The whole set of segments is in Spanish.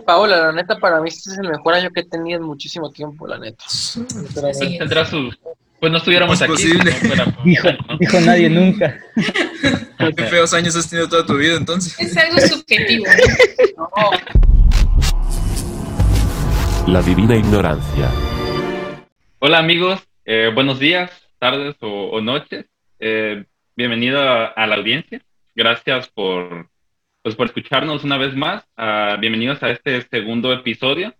Paola, la neta, para mí este es el mejor año que he tenido en muchísimo tiempo, la neta. Tendrá sus... Pues no estuviéramos Es aquí. posible. si no fuera por- Dijo, dijo nadie nunca. Qué feos años has tenido toda tu vida, entonces. Es algo subjetivo, ¿no? La divina ignorancia. Hola amigos, eh, buenos días, tardes o, o noches. Eh, bienvenido a, a la audiencia. Gracias por, pues, por escucharnos una vez más. Ah, bienvenidos a este segundo episodio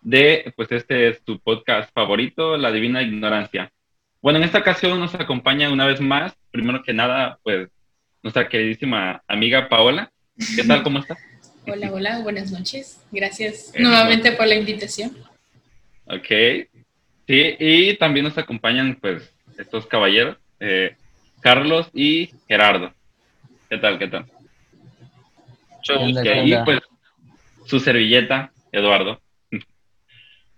de, pues este es tu podcast favorito, La Divina Ignorancia. Bueno, en esta ocasión nos acompaña una vez más, primero que nada, pues nuestra queridísima amiga Paola. ¿Qué tal? ¿Cómo estás? Hola, hola, buenas noches. Gracias Eh, nuevamente por la invitación. Ok. Sí, y también nos acompañan, pues, estos caballeros, eh, Carlos y Gerardo. ¿Qué tal? ¿Qué tal? Mucho ¿Qué onda, Ok, qué y onda? pues su servilleta, Eduardo.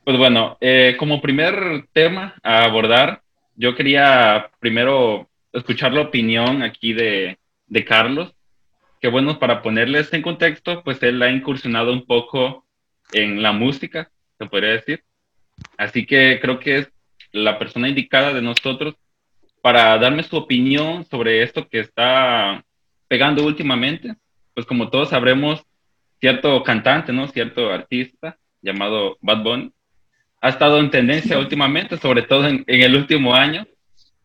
Pues bueno, eh, como primer tema a abordar, yo quería primero escuchar la opinión aquí de, de Carlos, que bueno, para ponerles en contexto, pues él ha incursionado un poco en la música, se podría decir. Así que creo que es la persona indicada de nosotros para darme su opinión sobre esto que está pegando últimamente. Pues como todos sabremos, cierto cantante, ¿no? Cierto artista llamado Bad Bunny ha estado en tendencia últimamente, sobre todo en, el último año.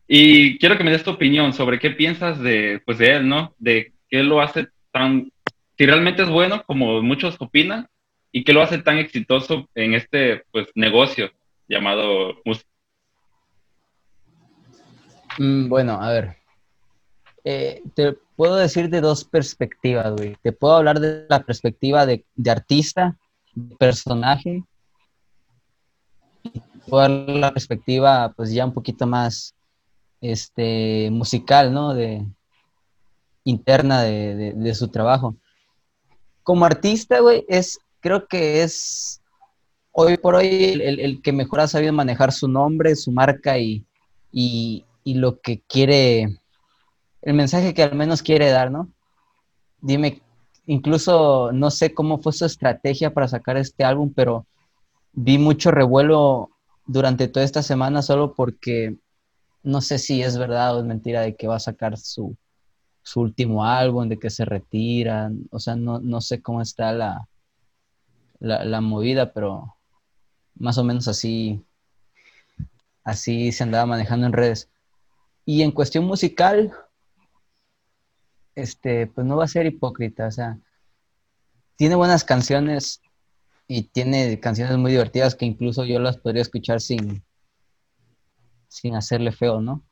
Y quiero que me des tu opinión sobre qué piensas de, pues de él, ¿no? De qué lo hace tan, si realmente es bueno como muchos opinan, y qué lo hace tan exitoso en este, pues, negocio llamado música. Mm, bueno, a ver. Eh, te puedo decir de dos perspectivas, güey. Te puedo hablar de la perspectiva de, artista, de personaje. Y puedo dar la perspectiva, pues ya un poquito más este, musical, ¿no? De, interna de, su trabajo. Como artista, güey, es, creo que es hoy por hoy el, que mejor ha sabido manejar su nombre, su marca y, y lo que quiere, el mensaje que al menos quiere dar, ¿no? Dime, incluso no sé cómo fue su estrategia para sacar este álbum, pero vi mucho revuelo durante toda esta semana solo porque no sé si es verdad o es mentira de que va a sacar su, su último álbum, de que se retiran, o sea, no, no sé cómo está la, la, la movida, pero más o menos así, así se andaba manejando en redes. Y en cuestión musical, este, pues no va a ser hipócrita, o sea, tiene buenas canciones y tiene canciones muy divertidas que incluso yo las podría escuchar sin, sin hacerle feo, ¿no?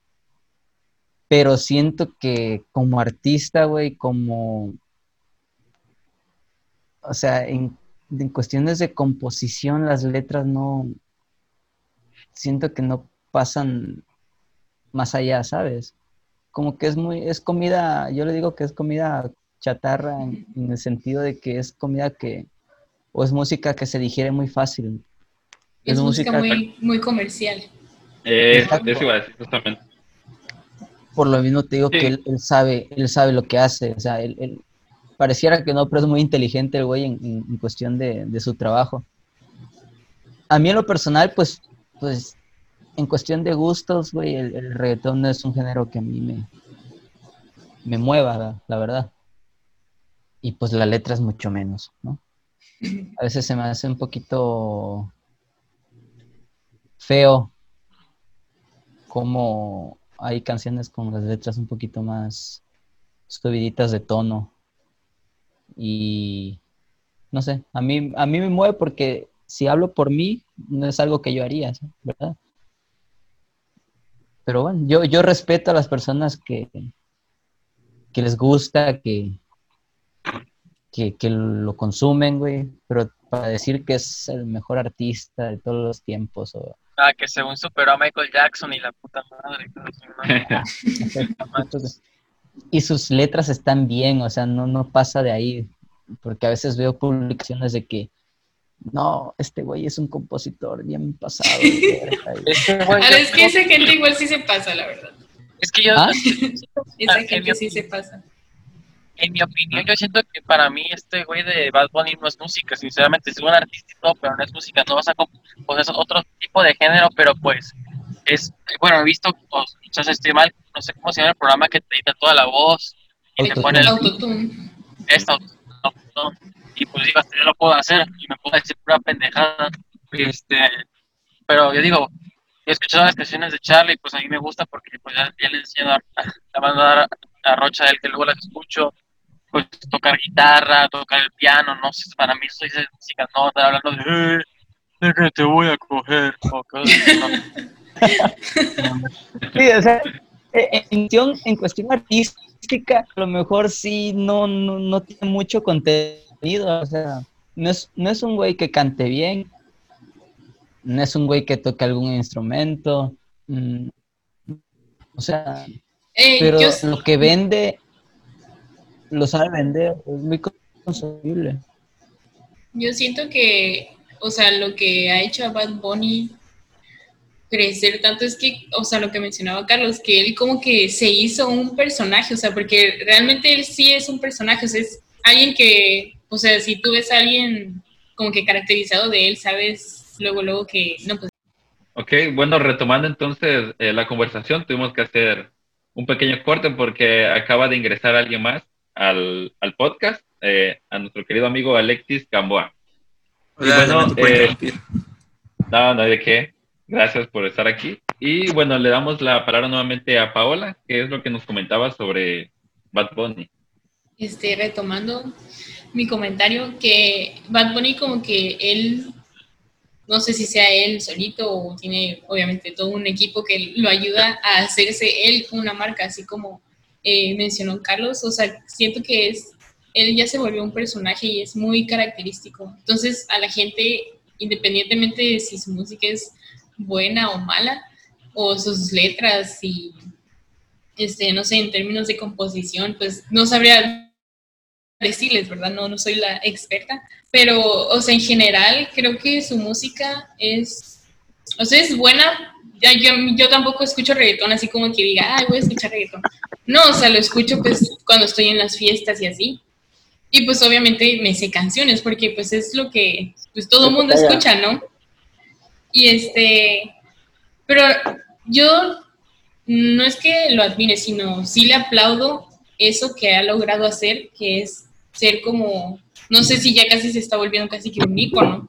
Pero siento que como artista, güey, como, o sea, en, en cuestiones de composición, las letras no, siento que no pasan más allá, ¿sabes? Como que es muy, es comida, yo le digo que es comida chatarra en, en el sentido de que es comida que, o es música que se digiere muy fácil. Es, Es música, música- muy, muy comercial. Eh, eso iba a decir justamente. Por lo mismo te digo Sí. que él, él sabe, él sabe lo que hace, o sea, él, él- pareciera que no, pero es muy inteligente el güey en, en- en cuestión de, de su trabajo. A mí en lo personal, pues, pues, en cuestión de gustos, güey, el, reggaetón no es un género que a mí me, me mueva, la, verdad. Y pues la letra es mucho menos, ¿no? A veces se me hace un poquito feo como hay canciones con las letras un poquito más subiditas de tono y no sé, a mí, a mí me mueve porque si hablo por mí, no es algo que yo haría. ¿verdad? Pero bueno, yo, yo respeto a las personas que, que les gusta, que, que, que lo consumen, güey, pero para decir que es el mejor artista de todos los tiempos o Ah, que según superó a Michael Jackson y la puta madre. y sus letras están bien, o sea, no, no pasa de ahí, porque a veces veo publicaciones de que no, este güey es un compositor bien pasado. de verga", y- Es que, güey, Ahora, es yo- que esa gente igual sí se pasa, la verdad. es que yo, ¿Ah? Esa Ah, en mi gente sí se pasa. En mi opinión, yo siento que para mí este güey de Bad Bunny no es música, sinceramente, es un artista y todo, pero no es música, no vas a pues es otro tipo de género, pero pues es, bueno, he visto, o quizás estoy mal, no sé cómo se llama el programa que te edita toda la voz y te pone el Autotune. esto, autotune, y pues digo, hasta yo lo puedo hacer y me puedo decir pura pendejada, este, pero yo digo, he escuchado las canciones de Charlie, pues a mí me gusta porque pues ya, le enseño a la banda a Rocha del que luego las escucho, pues tocar guitarra, tocar el piano, no sé, para mí eso es música, no estar hablando de, eh, que te voy a coger, o cosas. Sí, o sea, eh, en cuestión, en cuestión artística, a lo mejor sí no, no, no tiene mucho o sea, no es, no es un güey que cante bien, no es un güey que toque algún instrumento, mm, o sea, pero yo, lo que vende, lo sabe vender, es muy consumible. yo siento que, o sea, lo que ha hecho a Bad Bunny crecer tanto es que, o sea, lo que mencionaba Carlos, que él como que se hizo un personaje, o sea, porque realmente él sí es un personaje, o sea, es alguien que, o sea, si tú ves a alguien como que caracterizado de él, sabes luego, luego que, no, pues Ok, bueno, retomando entonces eh, la conversación, tuvimos que hacer un pequeño corte porque acaba de ingresar alguien más al, al podcast, eh, a nuestro querido amigo Alexis Gamboa. Hola, bueno, eh. No, no hay de qué. Gracias por estar aquí. Y bueno, le damos la palabra nuevamente a Paola, que es lo que nos comentaba sobre Bad Bunny. este, retomando mi comentario, que Bad Bunny como que él, no sé si sea él solito o tiene obviamente todo un equipo que lo ayuda a hacerse él una marca, así como eh, mencionó Carlos, o sea, siento que es, él ya se volvió un personaje y es muy característico. Entonces a la gente, independientemente de si su música es buena o mala, o sus letras y, este, no sé, en términos de composición, pues no sabría decirles, ¿verdad? No, no soy la experta, pero, o sea, en general creo que su música es, o sea, es buena. Ya, yo, yo tampoco escucho reggaetón así como que diga, ay, voy a escuchar reggaetón. No, o sea, lo escucho pues cuando estoy en las fiestas y así. Y pues obviamente me sé canciones porque pues es lo que pues todo el mundo escucha, ¿no? Y este, pero yo no es que lo admire, sino sí le aplaudo eso que ha logrado hacer, que es ser como, no sé si ya casi se está volviendo casi que un ícono,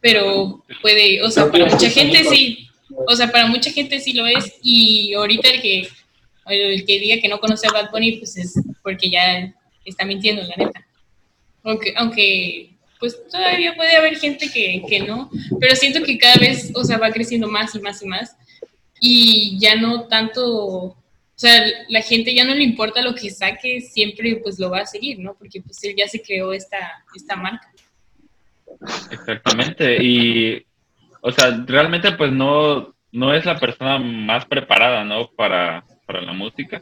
pero puede, o sea, para mucha gente sí, o sea, para mucha gente sí lo es, y ahorita el que, el que diga que no conoce a Bad Bunny, pues es porque ya está mintiendo, la neta. Aunque, aunque pues todavía puede haber gente que, que no, pero siento que cada vez, o sea, va creciendo más y más y más, y ya no tanto, sea, la gente ya no le importa lo que saque, siempre pues lo va a seguir, ¿no? Porque pues él ya se creó esta, esta marca. Exactamente. Y, o sea, realmente pues no, no es la persona más preparada, ¿no? Para, para la música.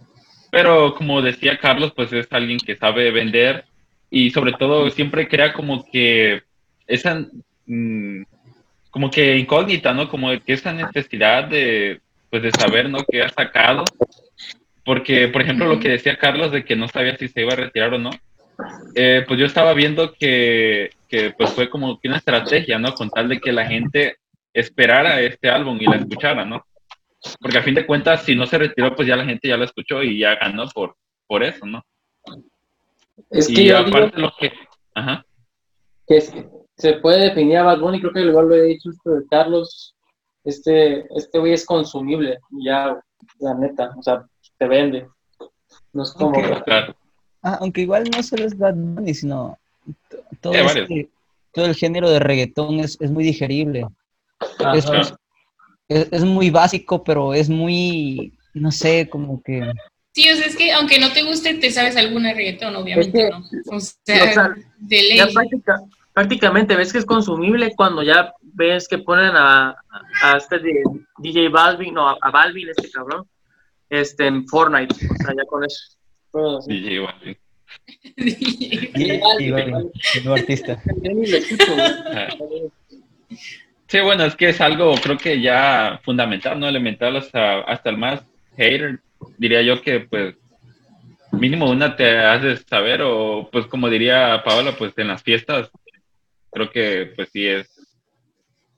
Pero como decía Carlos, pues es alguien que sabe vender y sobre todo siempre crea como que esa, mm, como que incógnita, ¿no? Como que esa necesidad de, pues de saber, ¿no? ¿Qué ha sacado? Porque, por ejemplo, lo que decía Carlos de que no sabía si se iba a retirar o no, eh, pues yo estaba viendo que, que pues fue como que una estrategia, ¿no? Con tal de que la gente esperara este álbum y la escuchara, ¿no? Porque a fin de cuentas, si no se retiró, pues ya la gente ya lo escuchó y ya ganó por, por eso, ¿no? Es que y yo digo aparte lo que... Ajá. que es- se puede definir a Bad Bunny, creo que igual lo he dicho esto de Carlos, este este güey es consumible, ya, la neta, o sea, te vende. No es como... Claro. Ah, aunque igual no solo es Bad Bunny, sino todo, este- todo el género de reggaetón es, es muy digerible. Ajá. Es, es- es muy básico, pero es muy, no sé, como que... Sí, o sea, es que aunque no te guste, te sabes alguna reggaetón, obviamente, ¿no? O sea, o sea, de ley. ya práctica- prácticamente ves que es consumible cuando ya ves que ponen a, a este DJ Balvin, no, a, Balvin, este cabrón, este, en Fortnite, o sea, ya con eso. Todo nuevo artista. Ni lo escucho, güey. Ajá. Sí, bueno, es que es algo, creo que ya fundamental, ¿no? Elemental hasta, hasta el más hater, diría yo que pues mínimo una te de saber o pues como diría Paola, pues en las fiestas creo que pues sí es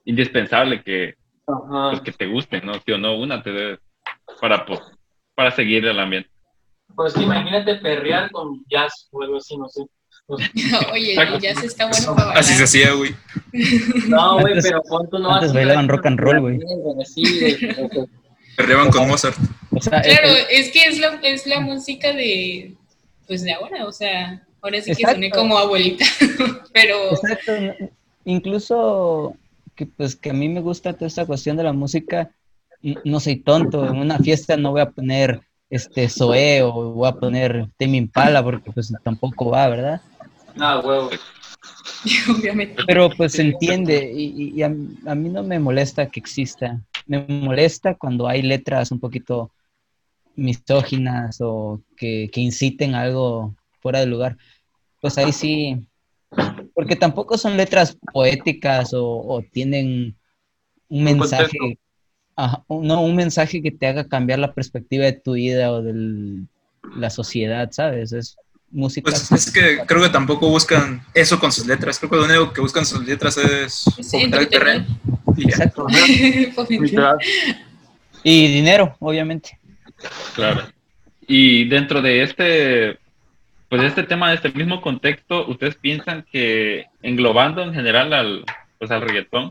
indispensable que, pues, que te guste, ¿no? Sí o no, una te para, pues, para seguir el ambiente. Pues imagínate perrear con jazz o algo así, no sé. Oye, Exacto. ya se está bueno para bailar. Así se hacía, güey. No, güey, pero tú no antes bailaban rock and roll, güey. Perreaban con Mozart. O sea, Claro, el- es que es la, es la música de, pues de ahora, o sea, ahora sí que Exacto. soné como abuelita, pero Exacto. Incluso que pues que a mí me gusta toda esta cuestión de la música, no soy tonto, en una fiesta no voy a poner este Zoé o voy a poner Tame Impala porque pues tampoco va, ¿verdad? No, huevo. obviamente. Pero pues se entiende y, a, mí- a mí no me molesta que exista. Me molesta cuando hay letras un poquito misóginas o que, que inciten a algo fuera de lugar. Pues ahí sí, porque tampoco son letras poéticas o, o tienen un mensaje, ajá, no, un mensaje que te haga cambiar la perspectiva de tu vida o de la sociedad, ¿sabes? Es música. Pues es que creo que tampoco buscan eso con sus letras. Creo que lo único que buscan sus letras es fomentar el. Y. Exacto. Literal. Y dinero, obviamente. Claro. Y dentro de este, pues este tema, de este mismo contexto, ¿ustedes piensan que englobando en general al, pues al reggaetón,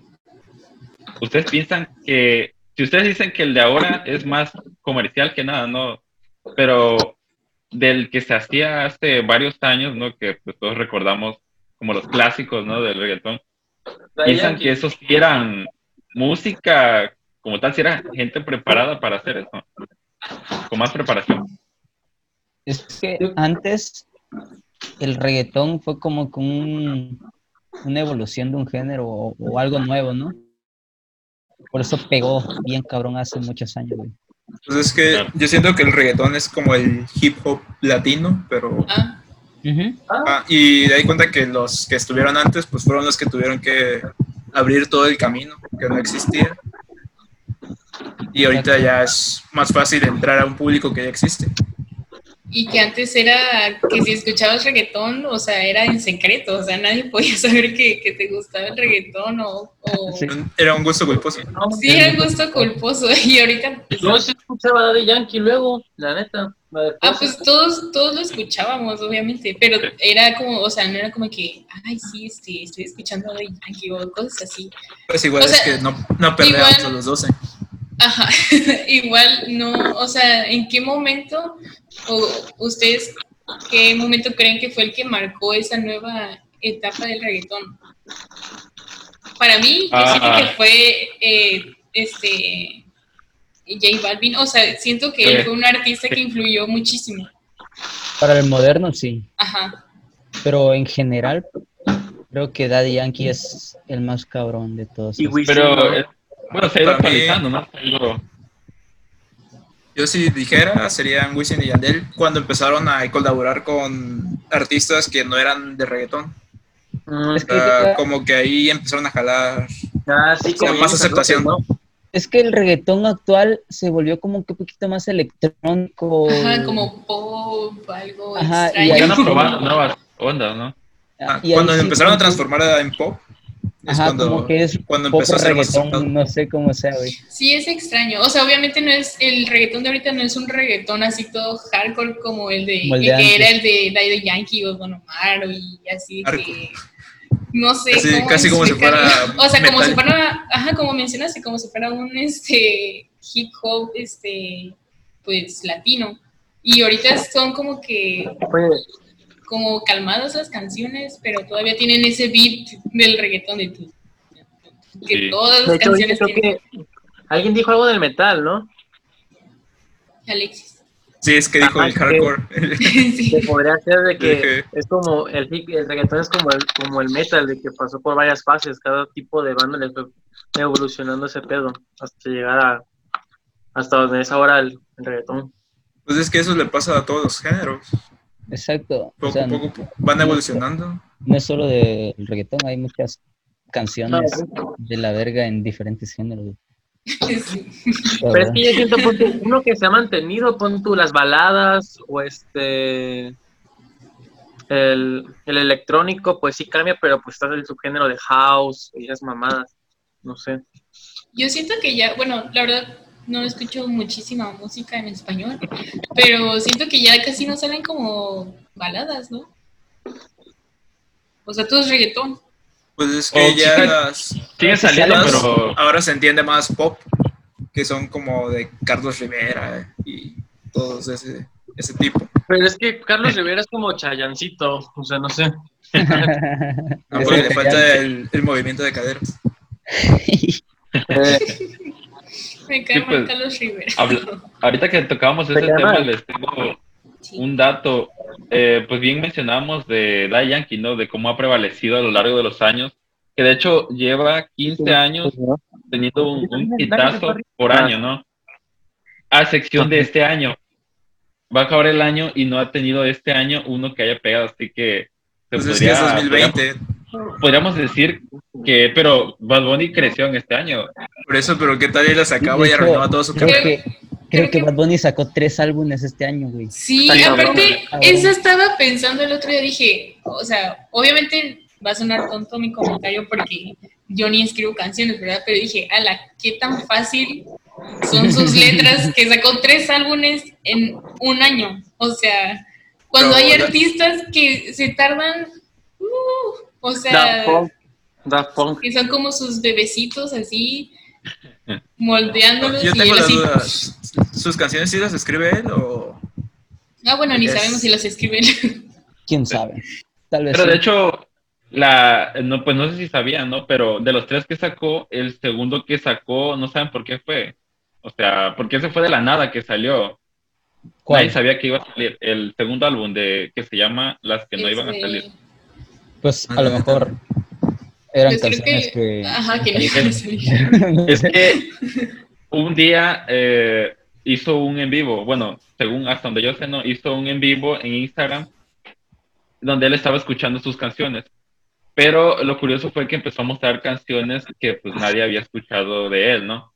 ustedes piensan que, si ustedes dicen que el de ahora es más comercial que nada, ¿no? Pero del que se hacía hace varios años, ¿no? Que pues todos recordamos como los clásicos, ¿no? Del reggaetón. ¿Piensan que esos eran música como tal, si era gente preparada para hacer eso? Con más preparación. Es que antes el reggaetón fue como con un- una evolución de un género o, o algo nuevo, ¿no? Por eso pegó bien cabrón hace muchos años, güey. Pues es que Claro. yo siento que el reggaetón es como el hip hop latino, pero... Ah. Ah, y de ahí cuenta que los que estuvieron antes, pues fueron los que tuvieron que abrir todo el camino, que no existía. Y ahorita ya es más fácil entrar a un público que ya existe. Y que antes era que si escuchabas reggaetón, o sea, era en secreto, o sea, nadie podía saber que, que te gustaba el reggaetón o... o- Sí. Era un gusto culposo. Sí, era un gusto culposo y ahorita... pues, Yo sí escuchaba Daddy Yankee luego, la neta. la Ah, pues todos, todos lo escuchábamos, obviamente, pero era como, o sea, no era como que, ay, sí, este, estoy escuchando de Yankee o cosas así. Pues igual O sea, es que no, no perreamos igual- a los 12. Ajá, igual no, o sea, ¿en qué momento, o ustedes, qué momento creen que fue el que marcó esa nueva etapa del reggaetón? Para mí, yo Ah. siento que fue, eh, este, J Balvin, o sea, siento que él Sí. fue un artista que influyó muchísimo. Para el moderno, sí. Ajá. Pero en general, creo que Daddy Yankee es el más cabrón de todos. Y. Wisin, Pero, ¿no? Bueno, se ha ido Para mí- actualizando, ¿no? Se ha ido- Yo si dijera, serían Wisin y Yandel cuando empezaron a colaborar con artistas que no eran de reggaetón. Mm, Es O que, sea, como que ahí empezaron a jalar ah, sí, como más aceptación. ¿no? es que el reggaetón actual se volvió como que un poquito más electrónico. Ajá, como pop, algo Ajá, y extraño. ahí Ya no sí. probando nuevas ondas, ¿no? Ah, Y ahí cuando sí empezaron a transformar en pop, es Ajá, cuando, como que es cuando aceptado. reggaetón, no sé cómo sea, güey. Sí, es extraño. O sea, obviamente no es el reggaetón de ahorita no es un reggaetón así todo hardcore como el de, Como el el de que era el de Daddy Yankee o Don Omar y así de que no sé Casi- cómo casi como si fuera o sea, como si fuera, ajá, como mencionaste, como si fuera un este hip hop este pues latino. Y ahorita son como que Oye, como calmadas las canciones, pero todavía tienen ese beat del reggaetón de tu que Sí. todas de las hecho, canciones creo tienen. que alguien dijo algo del metal, ¿no? Alexis. Sí, es que dijo Ajá, el que- hardcore. sí. Que podría ser de que Dije- es como el, el reggaetón es como el, como el metal, de que pasó por varias fases, cada tipo de banda le fue evolucionando ese pedo hasta llegar a hasta donde es ahora el, el reggaetón. Pues es que eso le pasa a todos los géneros. Exacto. O Poco sea, a poco van evolucionando. no es solo del reggaetón, hay muchas Ah, canciones de la verga en diferentes géneros. Sí. Pero es que yo siento, pon tú, uno que se ha mantenido, pon tú las baladas o este. El, el electrónico, pues sí cambia, pero pues está el subgénero de house y esas mamadas. No sé. Yo siento que ya, bueno, la verdad no escucho muchísima música en español, pero siento que ya casi no salen como baladas, ¿no? O sea, todo es reggaetón. Pues es que Oh, ya sí. las, Sigue saliendo, las- pero ahora se entiende más pop, que son como de Carlos Rivera y todos ese, ese tipo. Pero es que Carlos Rivera es como chayancito, o sea, no sé. No, porque le falta el, el movimiento de caderas. Me cae Sí, mal pues, Carlos Rivera. habla- ahorita que tocábamos ese tema, mal. les tengo Sí. un dato. Eh, pues bien mencionamos de Da Yankee, ¿no? De cómo ha prevalecido a lo largo de los años. Que de hecho lleva 15 años teniendo un, un hitazo por año, ¿no? A excepción de este año. Va a acabar el año y no ha tenido este año uno que haya pegado, así que se Pues es que es podría- 2020. Podríamos decir que, pero Bad Bunny creció en este año. Por eso, pero ¿qué tal y la sacaba y arruinaba todo su creo carrera? que, creo que Bad Bunny sacó tres álbumes este año, güey. Sí, Está aparte, Cabrón. eso estaba pensando el otro día, dije, o sea, obviamente va a sonar tonto mi comentario porque yo ni escribo canciones, ¿verdad? Pero dije, ala, qué tan fácil son sus letras que sacó tres álbumes en un año. O sea, cuando Pero hay artistas que se tardan, uh, o Daft sea, Punk. Daft Punk. que son como sus bebecitos así, moldeándolos Yo y tengo él las así. dudas. ¿Sus canciones sí las escribe él o...? Ah, bueno, ni Es- sabemos si los escriben. ¿Quién sabe? Tal vez Pero de hecho, la, no, pues no sé si sabían, ¿no? Pero de los tres que sacó, el segundo que sacó, no saben por qué fue. O sea, porque ese fue de la nada que salió. ¿Cuál? Nadie sabía que iba a salir. El segundo álbum de que se llama Las que no iban a Este, salir. Pues a lo mejor eran Pues canciones que- que... Ajá, que. Es que un día eh, hizo un en vivo, bueno, según hasta donde yo sé, no, hizo un en vivo en Instagram donde él estaba escuchando sus canciones. Pero lo curioso fue que empezó a mostrar canciones que pues nadie había escuchado de él, ¿no?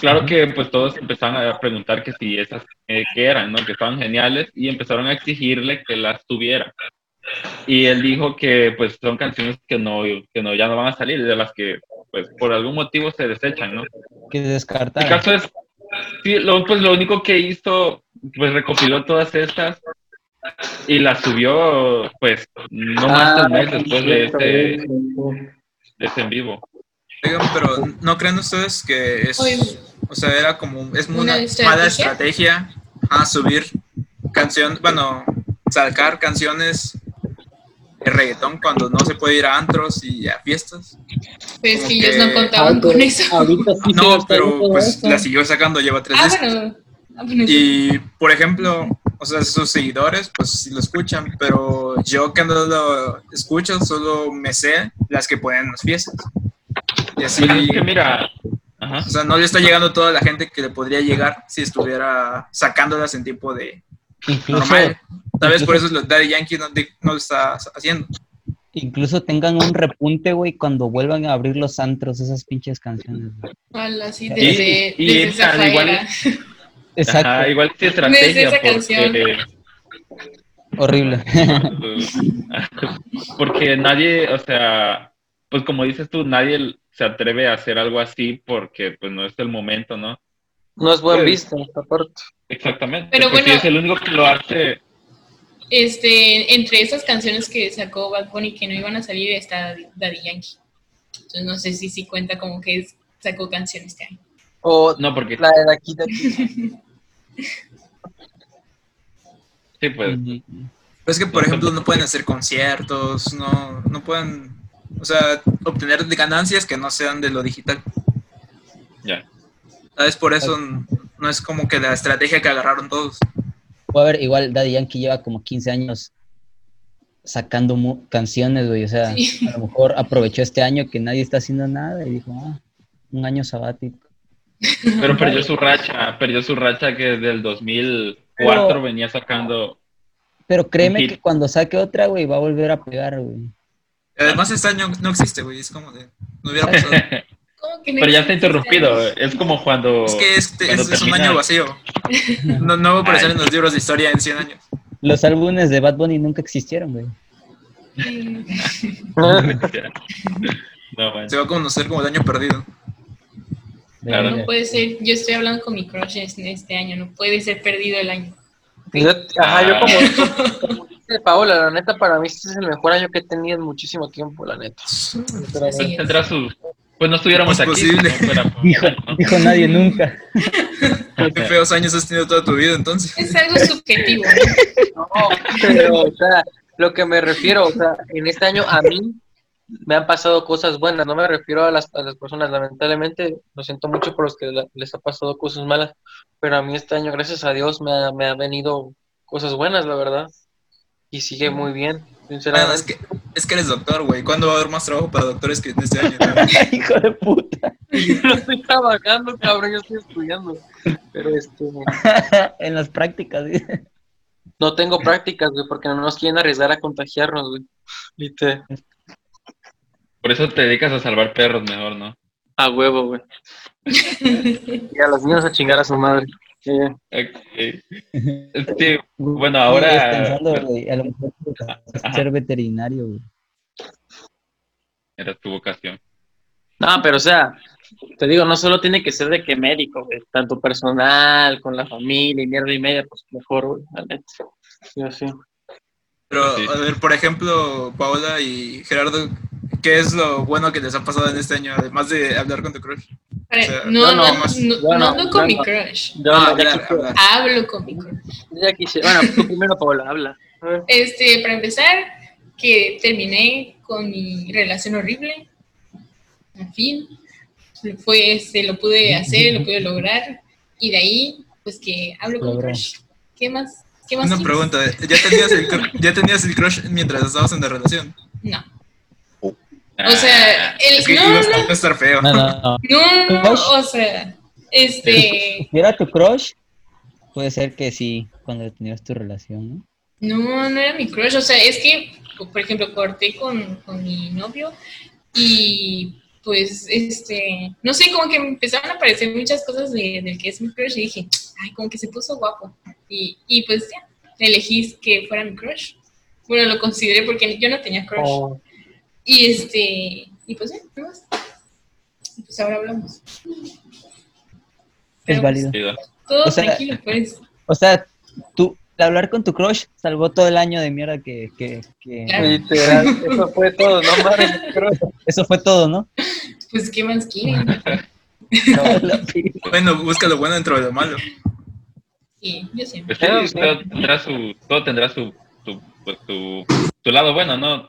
Claro que pues todos empezaron a preguntar que si esas eh, que eran, ¿no? Que estaban geniales y empezaron a exigirle que las tuviera. Y él dijo que pues son canciones que no, que no ya no van a salir, de las que pues por algún motivo se desechan, ¿no? que El descartaron. caso es, sí, lo, pues lo único que hizo, pues recopiló todas estas y las subió, pues, no más de un mes después de este, de este en vivo. Oigan, pero ¿no creen ustedes que es... Oye. O sea, era como... Es ¿Una una estrategia? mala estrategia a subir canción... Bueno, sacar canciones de reggaetón cuando no se puede ir a antros y a fiestas. Pues que ellos que- no contaban con eso. Ahorita sí se No, pero pues eso. la siguió sacando, lleva tres Ah, discos. bueno. Ah, bueno, Y, por ejemplo, o sea, sus seguidores, pues sí lo escuchan, pero yo que no lo escucho, solo me sé las que ponen en las fiestas. Y así, es que mira, ajá. o sea, no le está llegando toda la gente que le podría llegar si estuviera sacándolas en tiempo de Incluso, normal. Tal vez por incluso- eso los Daddy Yankee no, no lo está haciendo. incluso tengan un repunte, güey, cuando vuelvan a abrir los antros, esas pinches canciones. Ala, sí, Y- desde, y desde esa, Zafaera. igual- Exacto, Ajá, igual sí estrategia, Desde esa porque, canción. horrible. porque nadie, o sea, pues como dices tú, nadie se atreve a hacer algo así porque pues no es el momento, ¿no? No es buen Pues- visto esta parte. Exactamente. Pero sí, bueno. es el único que lo hace. Este, entre esas canciones que sacó Bad Bunny que no iban a salir está Daddy Yankee. Entonces no sé si sí cuenta como que es- sacó canciones este año. O No, porque la de aquí de aquí. sí, pues. Ujú. Pero es que, por ejemplo, no pueden hacer conciertos, no, no pueden, o sea, obtener ganancias que no sean de lo digital. Ya. ¿Sabes? Por eso no es como que la estrategia que agarraron todos. A ver, igual Daddy Yankee lleva como 15 años sacando canciones, güey. O sea, Sí. a lo mejor aprovechó este año que nadie está haciendo nada y dijo, ah, un año sabático. Pero perdió su racha, perdió su racha que desde el 2004 Pero- venía sacando. Pero créeme que cuando saque otra, güey, va a volver a pegar, güey. Además, este año no existe, güey, es como de, no hubiera pasado. ¿Cómo que no Pero ya está interrumpido. Es como cuando. Es que este cuando es, es un año vacío. No, no va a aparecer en los libros de historia en 100 años. Los álbumes de Bad Bunny nunca existieron, güey. este año. No, bueno. Se va a conocer como el año perdido. Claro. No puede ser, yo estoy hablando con mi crush en este año, no puede ser perdido el año. Yo- ajá, yo Ah. como, como dice Paola, la neta, para mí este es el mejor año que he tenido en muchísimo tiempo, la neta. Es. Tendrá sus. Pues no estuviéramos Es aquí. posible. si no fuera por- Dijo, dijo nadie nunca. Qué feos años has tenido toda tu vida entonces. Es algo subjetivo, ¿no? No, pero, o sea, lo que me refiero, o sea, en este año a mí me han pasado cosas buenas, no me refiero a las, a las personas, lamentablemente, lo siento mucho por los que la- les ha pasado cosas malas, pero a mí este año, gracias a Dios, me ha, me ha venido cosas buenas, la verdad, y sigue muy bien, es que, es que eres doctor, güey. ¿Cuándo va a haber más trabajo para doctores que en este año? Hijo de puta. Yo no estoy trabajando, cabrón, yo estoy estudiando, pero este, en las prácticas, dice. no tengo prácticas, güey, porque no nos quieren arriesgar a contagiarnos, güey, Lite, Por eso te dedicas a salvar perros mejor, ¿no? a huevo, güey. Y a los niños a chingar a su madre. Sí. Bueno, ahora. pensando, güey, a lo mejor Ajá. ser veterinario, güey. Era tu vocación. No, pero o sea, te digo, no solo tiene que ser de que médico, güey, tanto personal, con la familia y mierda y media, pues mejor, güey, la neta. Sí. Pero, Sí. a ver, por ejemplo, Paola y Gerardo, ¿qué es lo bueno que les ha pasado en este año, además de hablar con tu crush? Para- O sea, no, no, no, no, no no, con mi no. crush. Ah, hablar. Hablo con mi crush. ya quise- Bueno, tú primero, Paola, habla. Este, para empezar, que terminé con mi relación horrible. En fin, fue, este, lo pude hacer, lo pude lograr. Y de ahí, pues que hablo con mi crush. ¿Qué más? ¿Qué más? Una pregunta, ¿ya tenías, el, ¿ya tenías el crush mientras estabas en la relación? No. O sea, el, Es que no, no, estar feo. No, no, no. no, o sea, este, Si era tu crush, puede ser que sí, cuando tenías tu relación, ¿no? no, no era mi crush, o sea, es que, por ejemplo, corté con, con mi novio y pues, este, no sé, como que me empezaron a aparecer muchas cosas de, del que es mi crush y dije, ay, como que se puso guapo. Y, y pues ya, elegí que fuera mi crush. Bueno, lo consideré porque yo no tenía crush. Oh, Y este, y pues ya. Y pues ahora hablamos. Es Pero, válido. pues, todo O sea, tranquilo, pues. O sea, tú, hablar con tu crush, salvó todo el año de mierda que... que, que- Claro. literal, eso fue todo, no creo. Eso fue todo, ¿no? Pues, ¿qué más quieren? Bueno, busca lo bueno dentro de lo malo. Sí, yo. Pues sí. todo tendrá su, todo tendrá su, su, pues, su, su lado bueno, ¿no?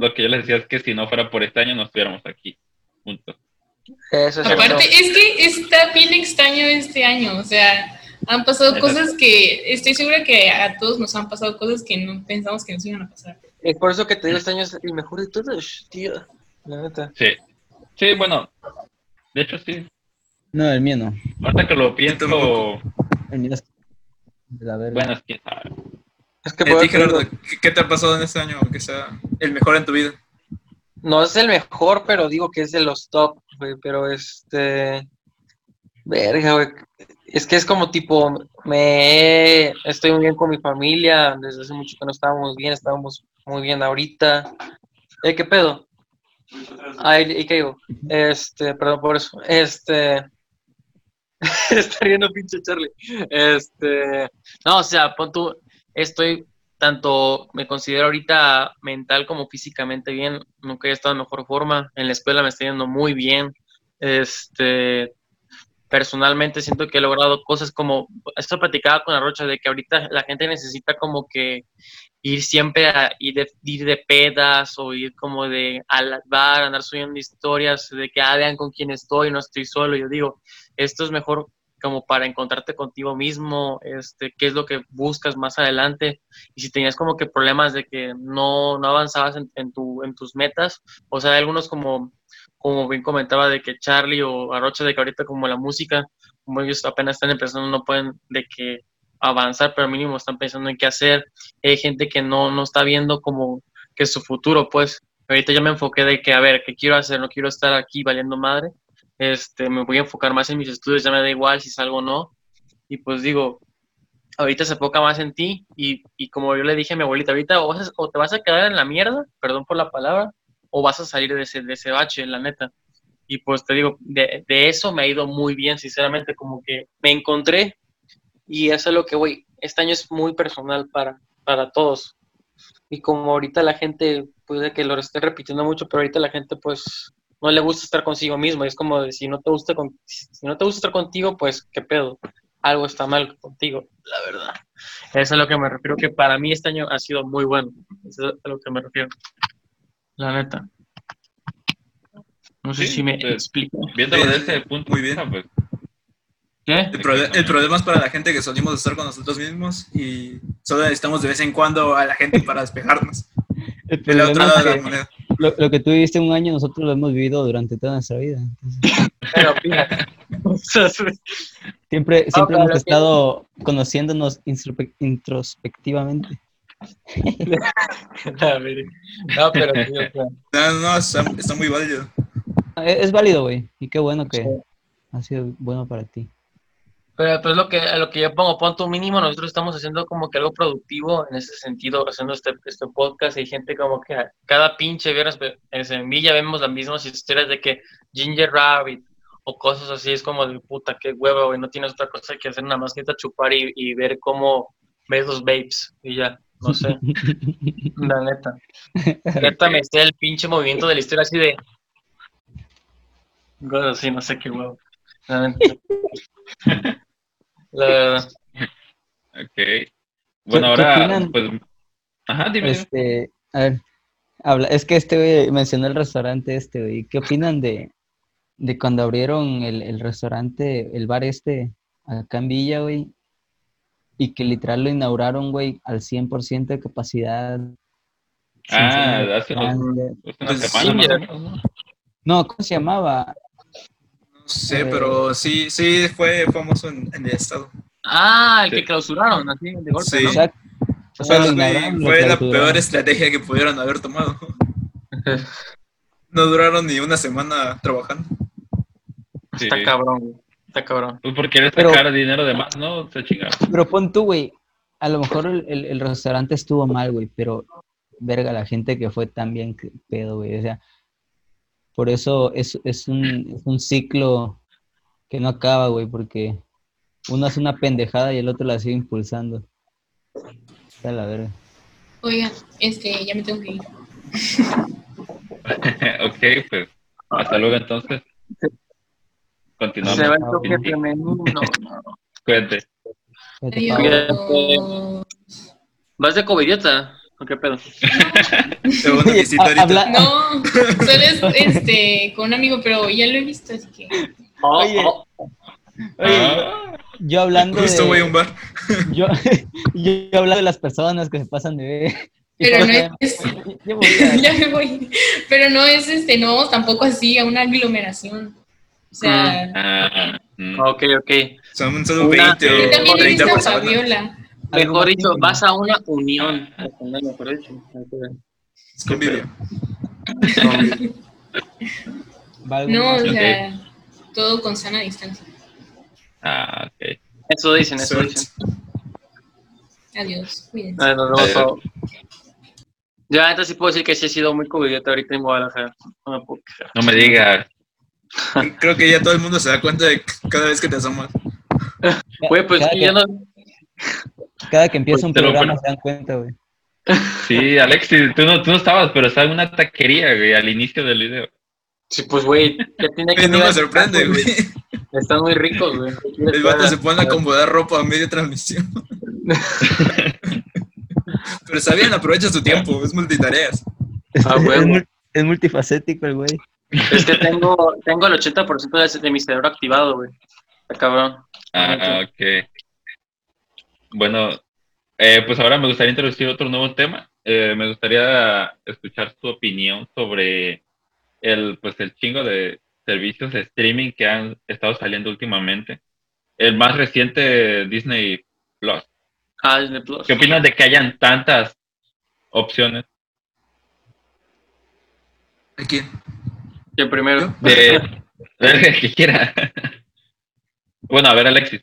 Lo que yo les decía es que si no fuera por este año no estuviéramos aquí. Punto. Eso es Aparte, cierto. es que está bien extraño este año, o sea, han pasado cosas que, estoy segura que a todos nos han pasado cosas que no pensamos que nos iban a pasar. Es por eso que te digo, este año es el mejor de todos, tío. La neta. Sí. Sí, bueno. De hecho, sí. No, el mío no. Ahorita que lo pienso. El mío es bueno, es que sabe. Es que ¿Y a por ti, eso Gerardo, digo, ¿qué, qué te ha pasado en este año que sea el mejor en tu vida? no es el mejor, pero digo que es de los top, güey, pero este... Verga, güey. Es que es como tipo, me estoy muy bien con mi familia, desde hace mucho que no estábamos bien, estábamos muy bien ahorita. Eh, ¿Qué pedo? Ay, ¿y qué digo? Este, perdón por eso. Este, está riendo pinche Charlie. Este, no, o sea, pon tú, estoy tanto, me considero ahorita mental como físicamente bien, nunca he estado en mejor forma, en la escuela me está yendo muy bien, este, personalmente siento que he logrado cosas como, esto platicaba con Arrocha, de que ahorita la gente necesita como que ir siempre a ir de, ir de pedas o ir como de al bar, andar subiendo historias de que ah, vean con quién estoy, no estoy solo. Yo digo, esto es mejor como para encontrarte contigo mismo, este, qué es lo que buscas más adelante. Y si tenías como que problemas de que no, no avanzabas en, tu, en tus metas, o sea, hay algunos como, como bien comentaba de que Charlie o Arrocha, de que ahorita como la música, como ellos apenas están empezando, no pueden de que avanzar, pero mínimo están pensando en qué hacer. Hay gente que no, no está viendo como que su futuro, pues. Ahorita yo me enfoqué de que, a ver, ¿qué quiero hacer? No quiero estar aquí valiendo madre. Este, me voy a enfocar más en mis estudios, ya me da igual si salgo o no. Y pues digo, ahorita se enfoca más en ti y, y como yo le dije a mi abuelita, ahorita o, vas a- o te vas a quedar en la mierda, perdón por la palabra, o vas a salir de ese, de ese bache, la neta. Y pues te digo, de, eso me ha ido muy bien, sinceramente, como que me encontré y eso es lo que voy. Este año es muy personal para, para todos. Y como ahorita la gente, puede que lo esté repitiendo mucho, pero ahorita la gente pues no le gusta estar consigo mismo. Es como de si no te gusta, con, si no te gusta estar contigo, pues qué pedo. Algo está mal contigo, la verdad. Eso es a lo que me refiero, que para mí este año ha sido muy bueno. Eso es a lo que me refiero. La neta. No sé Sí, si me pues, explico. Viéndolo Sí, de ese punto, muy bien. pues, ¿Qué? El, problema es para la gente que solimos estar con nosotros mismos y solo necesitamos de vez en cuando a la gente para despejarnos. El De la otra problema lado de la moneda. Lo, lo que tú viviste un año, nosotros lo hemos vivido durante toda nuestra vida. Entonces, Pero fíjate. Siempre siempre pero hemos que- estado conociéndonos introspe- introspectivamente. No, pero sí, o sea, No, no, no, está, está muy válido. Es, es válido, güey. Y qué bueno que Sí. ha sido bueno para ti. Pero pues lo que, a lo que yo pongo, pon tu mínimo, nosotros estamos haciendo como que algo productivo en ese sentido, haciendo este, este podcast y gente como que cada pinche viernes ve- en Villa vemos las mismas historias de que Ginger Rabbit o cosas así, es como de puta, qué huevo, güey, no tienes otra cosa que hacer nada más que chupar y, y ver cómo ves los babes y ya, no sé, la neta. Neta me sé el pinche movimiento de la historia así de... Cosas así, no sé qué huevo. La neta. La verdad. ok. Bueno, ¿Qué ahora, pues, ajá, dime. Este, a ver, habla, es que este güey mencionó el restaurante este, güey. ¿Qué opinan de, de cuando abrieron el, el restaurante, el bar este, acá en Villa, güey? Y que literal lo inauguraron, güey, al 100% de capacidad. Ah, hace unos- distancia. Pues una semana sí, más ya. o menos, ¿no? No, ¿cómo se llamaba? No sé, Eh. pero sí, sí fue famoso en, en el estado. Ah, el Sí. que clausuraron, así, de golpe, Sí. ¿no? Exacto. O sea, Fue, la peor estrategia que pudieron haber tomado. No duraron ni una semana trabajando. Sí. Está cabrón, güey. Está cabrón. Pues por querer Pero- sacar dinero de más, ¿no? Se chingaron. Pero pon tú, güey. A lo mejor el, el- el restaurante estuvo mal, güey, pero verga, la gente que fue tan bien que pedo, güey. O sea, por eso es, es, un, es un ciclo que no acaba, güey, porque uno hace una pendejada y el otro la sigue impulsando. Está la verga. Oigan, este, ya me tengo que ir. ok, pues, hasta luego entonces. Continuamos. Se va el toque femenino. no. Cuídate. Adiós. ¿Vas de covidiota? ¿O qué pedo? Ahorita. habla- No, solo es este, con un amigo, pero ya lo he visto, así que. Oh, Oye. oh. Oye, Ah, yo hablando Justo voy a de, un bar. yo, yo hablando de las personas que se pasan de ver. Pero no es. Yo voy a- ya me voy. Pero no es este, no, tampoco así, a una aglomeración. O sea, ah, mm. Ok, ok. Son solo Una- 20 yo o también he 30 visto a personas. Fabiola. Mejor dicho, vas a una unión. Mejor dicho. Es convivio. No, o sea, todo con sana distancia. Ah, ok. Eso dicen, eso dicen. Adiós, cuídense. Adiós. Ya, entonces sí puedo decir que sí he sido muy covidiota ahorita en Guadalajara. No me puedo. No me digas. Creo que ya todo el mundo se da cuenta de cada vez que te asomas. Güey, pues ya no. cada que empieza un programa se dan cuenta, güey. Sí, Alexis, tú no, tú no estabas, pero estaba en una taquería, güey, al inicio del video. Sí, pues, güey, ya tiene que Oye, no me sorprende, güey. Están muy ricos, güey. El vato se pone a acomodar ropa a media transmisión. Pero está bien, aprovecha su tiempo, es multitareas. Ah, es multifacético el güey. Es que tengo, tengo el 80% de, de mi cerebro activado, güey. Está cabrón. Ah, ok. Bueno, eh, pues ahora me gustaría introducir otro nuevo tema. Eh, me gustaría escuchar tu opinión sobre el, pues el chingo de servicios de streaming que han estado saliendo últimamente. El más reciente Disney Plus. Ah, Disney Plus. ¿Qué opinas de que hayan tantas opciones? ¿A quién? ¿Quién primero? De, El que quiera. Bueno, a ver, Alexis.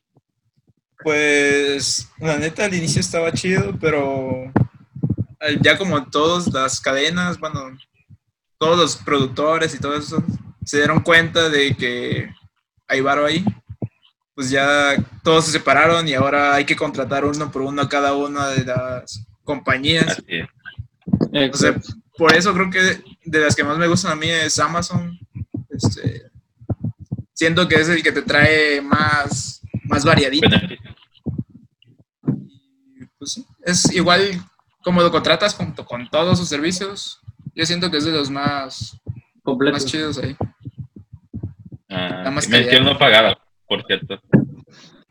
Pues, la neta, al inicio estaba chido, pero eh, ya como todas las cadenas, bueno, todos los productores y todo eso, se dieron cuenta de que hay varo ahí, pues ya todos se separaron y ahora hay que contratar uno por uno a cada una de las compañías. Es. O sea, por eso creo que de las que más me gustan a mí es Amazon. Este, siento que es el que te trae más, más variadito. Beneficio. Es igual como lo contratas junto con todos sus servicios. Yo siento que es de los más, Completo. más chidos ahí. Ah, más mención no pagada, por cierto.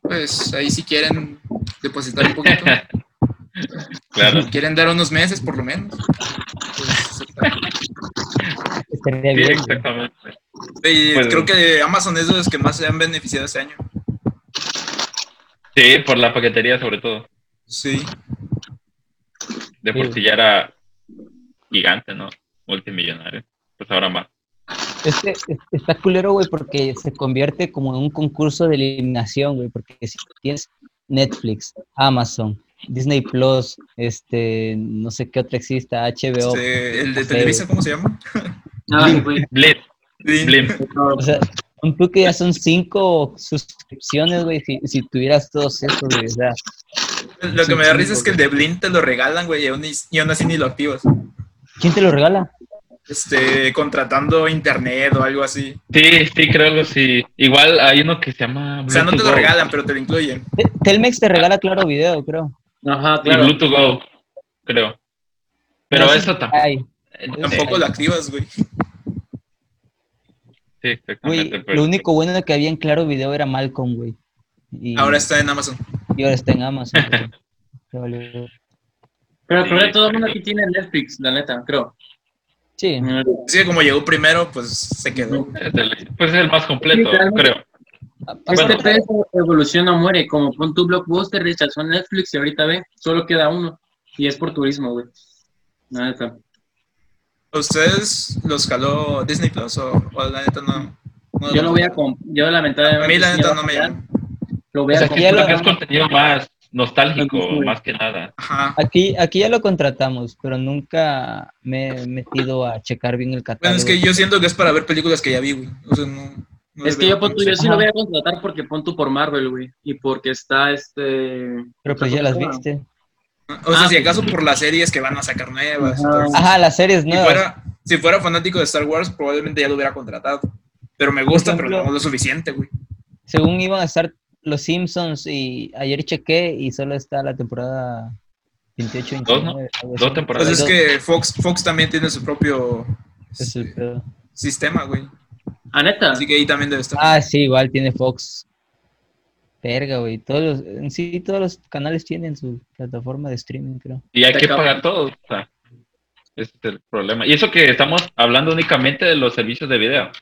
Pues ahí si quieren depositar un poquito, Claro. si quieren dar unos meses por lo menos. pues, Sí, exactamente. y Pues- creo que Amazon es de los que más se han beneficiado este año. Sí, por la paquetería sobre todo. Sí. De por Sí. sí ya era gigante, ¿no? Multimillonario. Pues ahora más. Es que está culero, güey, porque se convierte como en un concurso de eliminación, güey, porque si tienes Netflix, Amazon, Disney Plus, este, no sé qué otra exista, HBO, Este, el de Televisa. ¿cómo se llama? Ah, Blim. Blim. o sea, un tú que ya son cinco suscripciones, güey, si, si tuvieras todos esos, güey, o sea, Lo que me da risa es que el de Blink te lo regalan, güey, y aún, y así ni lo activas. ¿quién te lo regala? Este, contratando internet o algo así. Sí, sí, creo algo así. Igual hay uno que se llama O sea, no te lo Go. regalan, pero te lo incluyen. Te- Telmex te regala Claro Video, creo. Ajá, Y claro. Bluetooth Go, creo. Pero No, sí, eso tampoco. lo activas, güey. Sí, exactamente. Güey, pero- lo único bueno que había en Claro Video era Malcolm, güey. Y, Ahora está en Amazon. y ahora está en Amazon. Pero Sí, creo que todo el mundo aquí tiene Netflix, la neta, creo. Sí. Así que como llegó primero, pues se quedó. Es el- pues es el más completo, Sí, creo. Este Bueno. peso evoluciona o muere, como pon tu Blockbuster, rechazó Netflix y ahorita ve, solo queda uno. Y es por turismo, güey. La neta. ¿A ¿Ustedes los jaló Disney Plus o, o la neta no? no Yo lo voy a yo A lamentablemente mí la sí neta no a me llama. Lo Pues aquí ya Creo comprar. que es contenido más nostálgico, Sí. más que nada. Ajá. Aquí, aquí ya lo contratamos, pero nunca me he metido a checar bien el catálogo. Bueno, es que yo siento que es para ver películas que ya vi, güey. O sea, no. no Es que yo, pon como- yo sí lo voy a contratar porque pon tu por Marvel, güey. Y porque está este. Pero pues ya las viste. O sea, Ah, si acaso por las series que van a sacar nuevas. Ajá. entonces, Ajá, las series si, nuevas. fuera, si fuera fanático de Star Wars, probablemente ya lo hubiera contratado. Pero me gusta, pero no lo suficiente, güey. Según iban a estar los Simpsons y ayer chequé y solo está la temporada 28, Dos, ¿no? 29. algo Dos temporadas. Pues es que Fox, Fox también tiene su propio Ese es el este, pedo. sistema, güey. Ah, neta. Así que ahí también debe estar. Ah, sí, igual tiene Fox. Verga, güey. Todos los, en sí, todos los canales tienen su plataforma de streaming, creo. Y hay Te que pagar todo. O sea, ese es el problema. Y eso que estamos hablando únicamente de los servicios de video.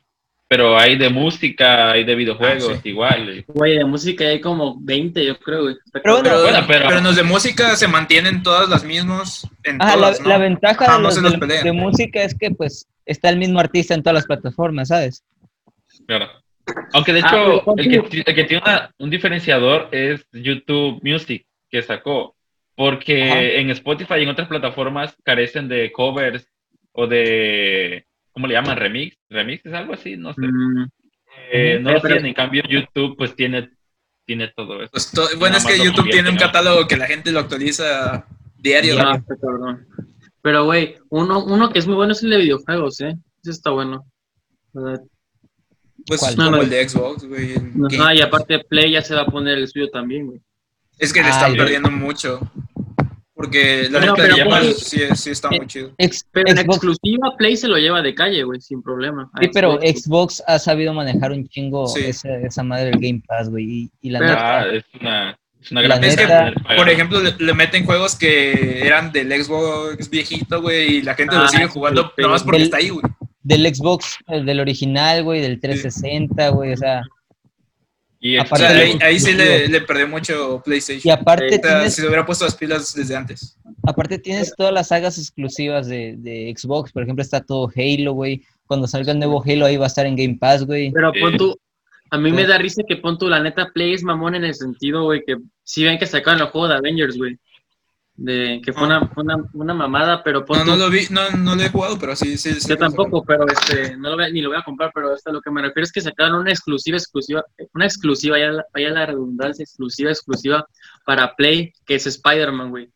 Pero hay de música, hay de videojuegos, Ah, sí. igual. y- Güey, de música hay como 20, yo creo, güey. Pero pero, bueno, pero- pero en los de música se mantienen todas las mismas. En Ajá, todas, la, ¿no? la ventaja Ajá, de, los de- música es que, pues, está el mismo artista en todas las plataformas, ¿sabes? Claro. Aunque de Ah, hecho, pero el, que, ti- el que tiene una- un diferenciador es YouTube Music, que sacó. Porque Ajá. en Spotify y en otras plataformas carecen de covers o de. ¿Cómo le llaman? Remix. ¿Remix es algo así? No sé. Mm, Eh, no Eh, lo pero- tienen. En cambio, YouTube, pues tiene, tiene todo eso. Pues to- bueno, es que YouTube tiene un ¿no? catálogo que la gente lo actualiza diario. ah, güey. está cabrón. Pero, güey, uno, uno que es muy bueno es el de videojuegos, ¿eh? Ese está bueno. ¿verdad? Pues ¿Cuál? como No, no. el de Xbox, güey. Ajá, y aparte Play ya se va a poner el suyo también, güey. Es que le Ay, están güey. perdiendo mucho. Porque la neta ya pon- pues, sí, sí está Eh, muy chido. Ex- Pero en Xbox, exclusiva Play se lo lleva de calle, güey, sin problema. sí, pero Xbox. Xbox ha sabido manejar un chingo Sí. esa, esa madre del Game Pass, güey. Y, y la Pero- neta, Ah, es una, es una La gran Es neta- que por ejemplo, le, le meten juegos que eran del Xbox viejito, güey, y la gente lo Ah, sigue sí, jugando sí. nada más porque Del- está ahí, güey. del Xbox, el del original, güey, del 360, güey, o sea, Y O aparte sea, ahí, ahí sí le, le perdió mucho PlayStation. y aparte tienes, si se hubiera puesto las pilas desde antes. aparte tienes todas las sagas exclusivas de, de Xbox, por ejemplo, está todo Halo, güey, cuando salga el nuevo Halo ahí va a estar en Game Pass, güey. Pero pon tú, a mí me da risa que pon tú, la neta, Play es mamón en el sentido, güey, que si ven que sacaron el juego de Avengers, güey. De que fue una, una, una mamada, pero No, no lo vi, no, no lo he jugado, pero sí, sí. sí yo tampoco, pero este, no lo voy ni lo voy a comprar, pero esto a lo que me refiero es que sacaron una exclusiva, exclusiva, una exclusiva, ya la, la redundancia, exclusiva, exclusiva para Play, que es Spider-Man, güey.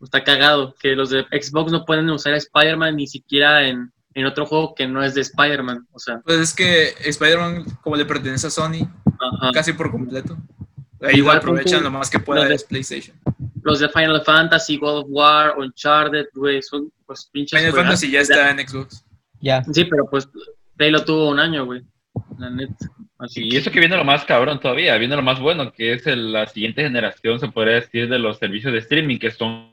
Está cagado, que los de Xbox no pueden usar Spider-Man ni siquiera en, en otro juego que no es de Spider-Man, o sea, Pues es que Spider-Man, como le pertenece a Sony, ajá. casi por completo. Ahí Igual aprovechan lo más que pueda de- es PlayStation. Los de Final Fantasy, God of War, Uncharted, güey, son pues pinches. Final. Fantasy ya está en Xbox. Ya. Sí, pero pues Play lo tuvo un año, güey. La neta. Así Y eso que viene lo más cabrón todavía, viene lo más bueno, que es el- la siguiente generación, se podría decir, de los servicios de streaming, que son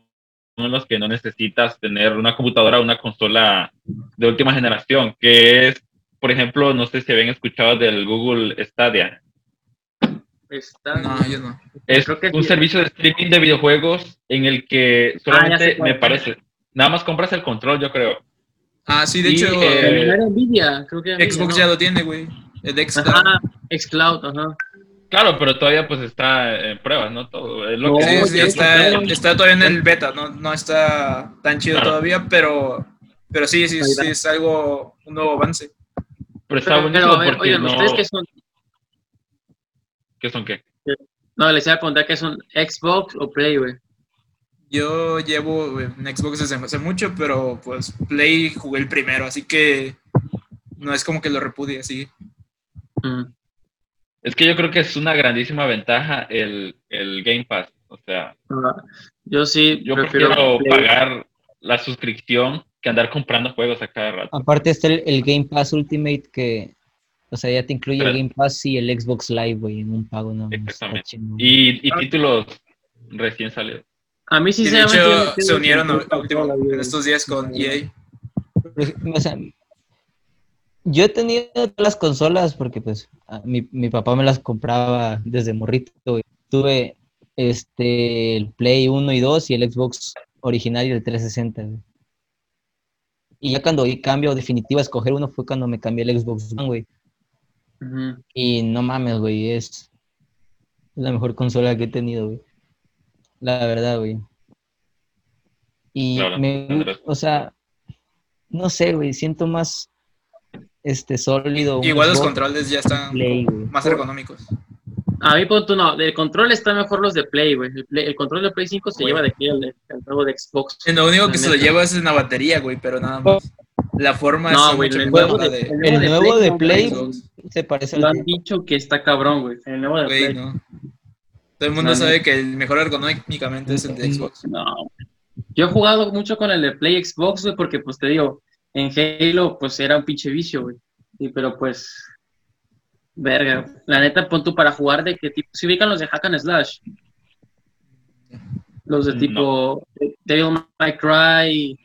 los que no necesitas tener una computadora o una consola de última generación, que es, por ejemplo, no sé si habían escuchado del Google Stadia. Está. No, yo no. Es Creo que un sí. servicio de streaming de videojuegos en el que Ah, solamente me parece, nada más compras el control, yo creo. Ah, sí, de Y, hecho, eh, No era Nvidia, creo que era Nvidia, Xbox ¿no? ya lo tiene, güey. El Xbox. Ajá, Xcloud, ajá. Claro, pero todavía pues está en pruebas, ¿no? Todo, es lo No, que Sí, sí, está, está. todavía en el beta, no, no está tan chido Claro. todavía, pero, pero sí, sí, sí, es algo, un nuevo avance. pero está Pero, buenísimo pero, a ver, porque oigan, no... ¿ustedes qué son? ¿Qué son qué? No, les iba a preguntar qué son Xbox o Play, güey. Yo llevo en Xbox desde hace mucho, pero pues Play jugué el primero, así que no es como que lo repudie así. Mm. Es que yo creo que es una grandísima ventaja el, el Game Pass. O sea, Ah, Yo sí yo prefiero pagar la suscripción que andar comprando juegos a cada rato. Aparte está el, el Game Pass Ultimate que, o sea, ya te incluye el Pero- Game Pass y el Xbox Live, güey, en un pago, ¿no? Exactamente. Y, y títulos recién salidos. A mí sí Y de se hecho se unieron a- último- en estos días con EA. Pero, o sea, yo he tenido todas las consolas porque pues a- mi, mi papá me las compraba desde morrito. güey. Tuve este el Play 1 y 2 y el Xbox original y el 360. güey. Y ya cuando di cambio definitivo a escoger uno fue cuando me cambié el Xbox One, güey. Y no mames, güey, es la mejor consola que he tenido, güey. La verdad, güey. Y Claro, me, Andrés. o sea, no sé, güey, siento más este sólido. Igual los controles ya están Play, más ergonómicos. A mí, punto no, del control está mejor los de Play, güey. El, control de Play 5 se Güey. lleva de aquí al al juego de Xbox. Y Lo único que se lo lleva es en la batería, güey, pero nada más. La forma No, es güey, el nuevo la de- de, el El nuevo de no, Play Xbox. se parece Lo al han dicho que está cabrón, güey. El nuevo de Play. no. Todo el mundo sabe que el mejor ergonómicamente es el de Xbox. No. Yo he jugado mucho con el de Play Xbox, güey, porque pues te digo, en Halo pues era un pinche vicio, güey. Sí, pero pues verga, la neta pon tú para jugar de qué tipo, si ubican los de Hack and Slash. Los de No. tipo Devil May Cry,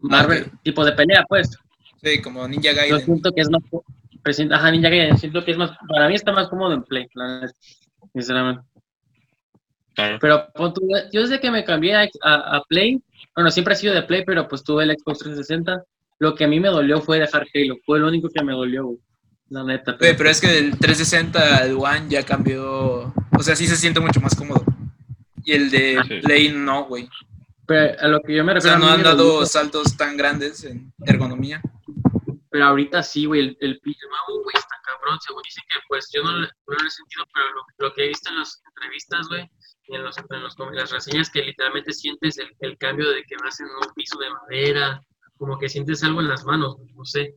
Marvel, tipo de pelea, pues. Sí, como Ninja Yo Gaiden. siento que es más presenta, ajá, Ninja Gaiden, siento que es más para mí está más cómodo en Play, la neta, sinceramente. Claro. Pero tú, yo desde que me cambié a, a- a Play, bueno, siempre he sido de Play, pero pues tuve el Xbox 360. Lo que a mí me dolió fue dejar Halo. Fue lo único que me dolió, güey. La neta. Güey, pero es que del 360 al One ya cambió. O sea, sí se siente mucho más cómodo. Y el de Ah, sí. Play no, güey. Pero a lo que yo me O refiero. sea, no han dado dolió, saltos tan grandes en ergonomía. Pero ahorita sí, güey. El, el pinche mago, güey, está cabrón. Según dicen que, pues, yo no, no lo he sentido, pero lo, lo que he visto en las entrevistas, güey, y en, los, en, los- en las reseñas, que literalmente sientes el, el cambio de que vas en un piso de madera. Como que sientes algo en las manos, no sé.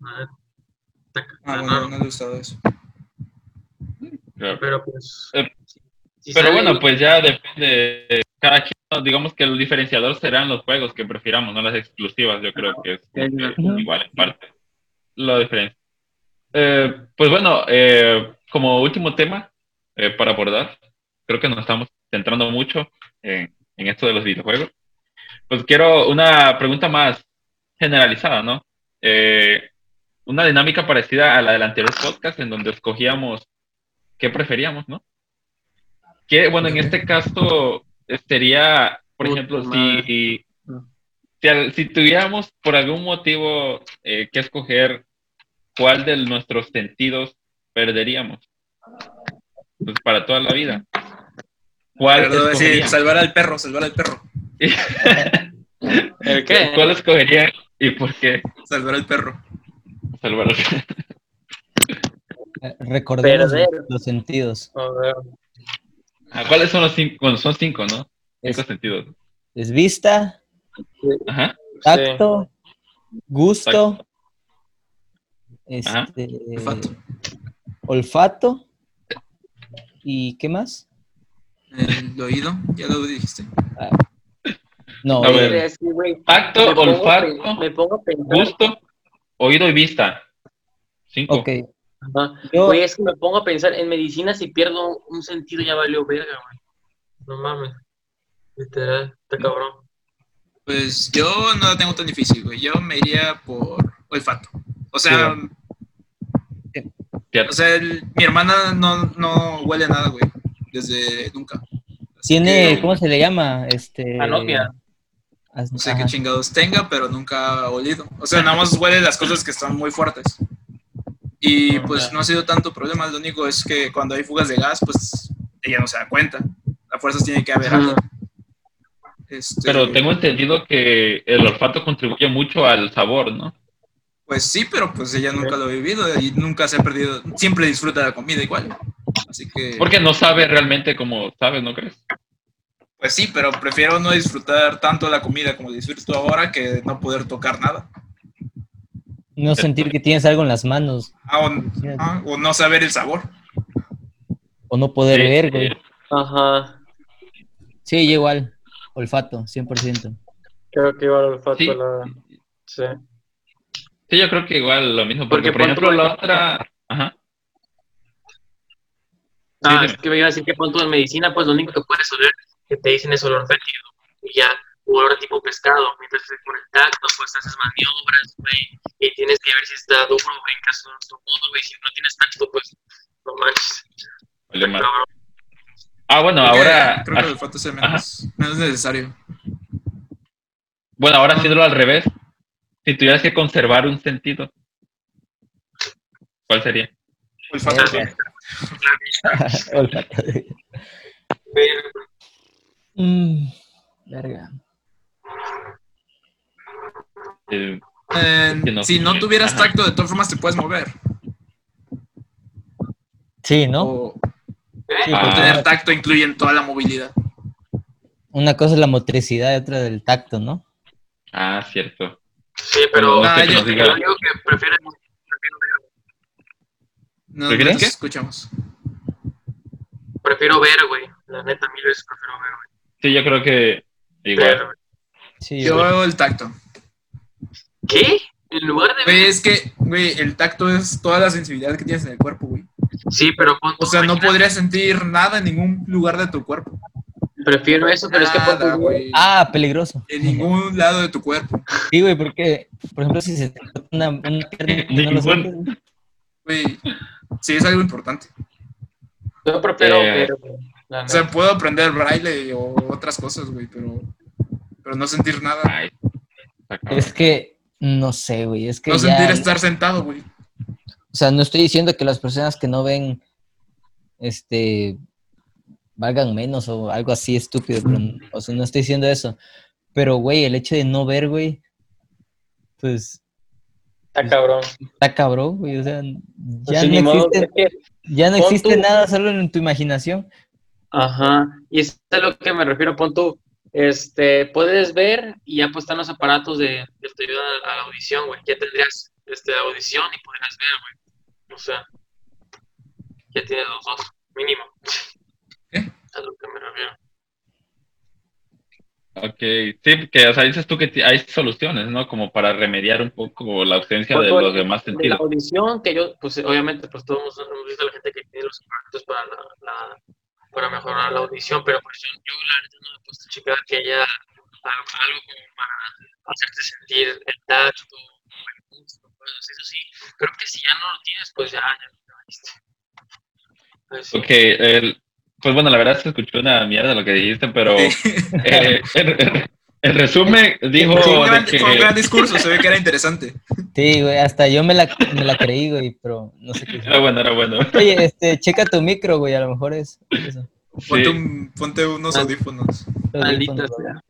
La neta, Está, Ah, está bueno, raro. no le ha gustado eso. Pero pues. Eh, sí Pero sale- bueno, pues ya depende. Cada quien, digamos que el diferenciador serán los juegos que prefiramos, no las exclusivas. Yo creo que es igual en parte la diferencia. Eh, pues bueno, eh, como último tema eh, para abordar, creo que nos estamos centrando mucho en, en esto de los videojuegos. Pues quiero una pregunta más generalizada, ¿no? Eh, una dinámica parecida a la del anterior podcast en donde escogíamos qué preferíamos, ¿no? Que, bueno, en este caso sería, por Puta ejemplo, si, si al- tuviéramos por algún motivo eh, que escoger cuál de nuestros sentidos perderíamos, pues para toda la vida. ¿Cuál decir, salvar al perro, salvar al perro, ¿El qué? ¿Cuál escogerían y por qué? salvar al perro. Salvar Eh, Recordemos Perder. los sentidos. A ver. Ah, ¿Cuáles son los cinco? Bueno, son cinco, ¿no? Es, Cinco sentidos. es vista, Ajá. tacto, gusto, este, Olfato. olfato y ¿qué más? El oído, ya lo dijiste. No, A eh, ver. Tacto, olfato, Me pongo a pensar. gusto, oído y vista. Cinco. ok. Ajá. Yo- es que me pongo a pensar en medicina, si pierdo un sentido ya valió verga, güey. No mames. Literal, está cabrón. Pues yo no la tengo tan difícil, güey. Yo me iría por olfato. O sea, Cierto. o sea, el- mi hermana no, no huele a nada, güey. Desde nunca. Así Tiene, que ¿cómo se le llama? Este, Anopia. No sé ajá. qué chingados tenga, pero nunca ha olido. O sea, nada más huele las cosas que están muy fuertes. Y pues no ha sido tanto problema. Lo único es que cuando hay fugas de gas, pues ella no se da cuenta. A fuerzas tiene que haber algo. Este, Pero tengo entendido que el olfato contribuye mucho al sabor, ¿no? Pues sí, pero pues ella nunca lo ha vivido y nunca se ha perdido. Siempre disfruta la comida igual. Así que. Porque no sabe realmente como sabes, ¿no crees? Pues sí, pero prefiero no disfrutar tanto la comida como disfruto ahora que no poder tocar nada. No sentir que tienes algo en las manos Ah, o, ah, o no saber el sabor. o no poder Sí, ver, güey. Ajá. Sí, yo igual. Olfato, 100%. Creo que igual olfato Sí. la. Sí. Sí, yo creo que igual lo mismo. Porque, Porque por ejemplo, la otra. Ajá. Ah, dime. es que me iba a decir que pon tú en medicina, pues lo único que puedes oler que te dicen es olor fétido. Y ya, o olor tipo pescado. Mientras que con el tacto, pues haces maniobras, güey. Y tienes que ver si está duro, güey, en caso de tu modo, güey. Si no tienes tacto, pues no manches. Vale, mal. Cabrón. Ah, bueno, Creo que- ahora. Creo que el olfato es menos, menos necesario. Bueno, ahora haciéndolo al revés. Si tuvieras que conservar un sentido, ¿cuál sería? Olfato. Verga. Olfato. Pero, Mm, verga. Eh, Eh, que no si no tuvieras Ajá. tacto, de todas formas te puedes mover. Sí, ¿no? O, Sí, Ah. tener tacto incluye en toda la movilidad. una cosa es la motricidad y otra del tacto, ¿no? ah, cierto. sí, pero No sé yo, diga. yo digo que prefiero, prefiero, ver, No, ¿Prefieres no qué? escuchamos. prefiero ver, güey. La neta, mil veces prefiero ver, güey. Sí, yo creo que igual. Sí, Yo güey. hago el tacto. ¿Qué? En lugar de Güey, es que, güey, el tacto es toda la sensibilidad que tienes en el cuerpo, güey. Sí, pero O sea, no podrías sentir nada en ningún lugar de tu cuerpo. Prefiero eso, pero es que tú, güey. Ah, peligroso. En ningún lado de tu cuerpo. Sí, güey, porque, por ejemplo, si se te corta una, una pierna no Güey, sí es algo importante. Yo prefiero Eh, ver, güey. La O sea, puedo aprender braille o otras cosas, güey, pero, pero no sentir nada. Ay, es que, no sé, güey, es que No ya, sentir estar sentado, güey. o sea, no estoy diciendo que las personas que no ven, este, valgan menos o algo así estúpido, pero, o sea, no estoy diciendo eso, pero, güey, el hecho de no ver, güey, pues, Está cabrón. está cabrón, güey, o sea, ya Así no existe, que- ya no existe tú- nada solo en tu imaginación. Ajá. Y es a lo que me refiero, pon tú. Este, puedes ver y ya pues están los aparatos de, que te ayudan a, a la audición, güey. Ya tendrías este, audición y podrías ver, güey. O sea, ya tienes los dos, mínimo. ¿Qué? A lo que me refiero. Ok, sí, que o sea, dices tú que hay soluciones, ¿no? Como para remediar un poco la ausencia de Pues, los demás De la sentidos. audición, que yo, pues obviamente, pues todos hemos visto a la gente que tiene los aparatos para la, la- para mejorar la audición, pero pues yo, yo la neta no me he puesto a checar que haya algo, algo como para hacerte sentir el tacto, el gusto, cosas. Eso sí, creo que si ya no lo tienes, pues ya, ya lo valiste. Pues, sí. Ok, el- pues bueno, la verdad se escuchó una mierda lo que dijiste, pero eh, en, En resumen, dijo Fue un, de gran, que... fue un gran discurso, se ve que era interesante. Sí, güey, hasta yo me la, me la creí, güey, pero no sé qué. Era bueno, era bueno. Oye, este, checa tu micro, güey, a lo mejor es eso. Ponte, Sí. un- ponte unos Ah. audífonos. Maldita sea.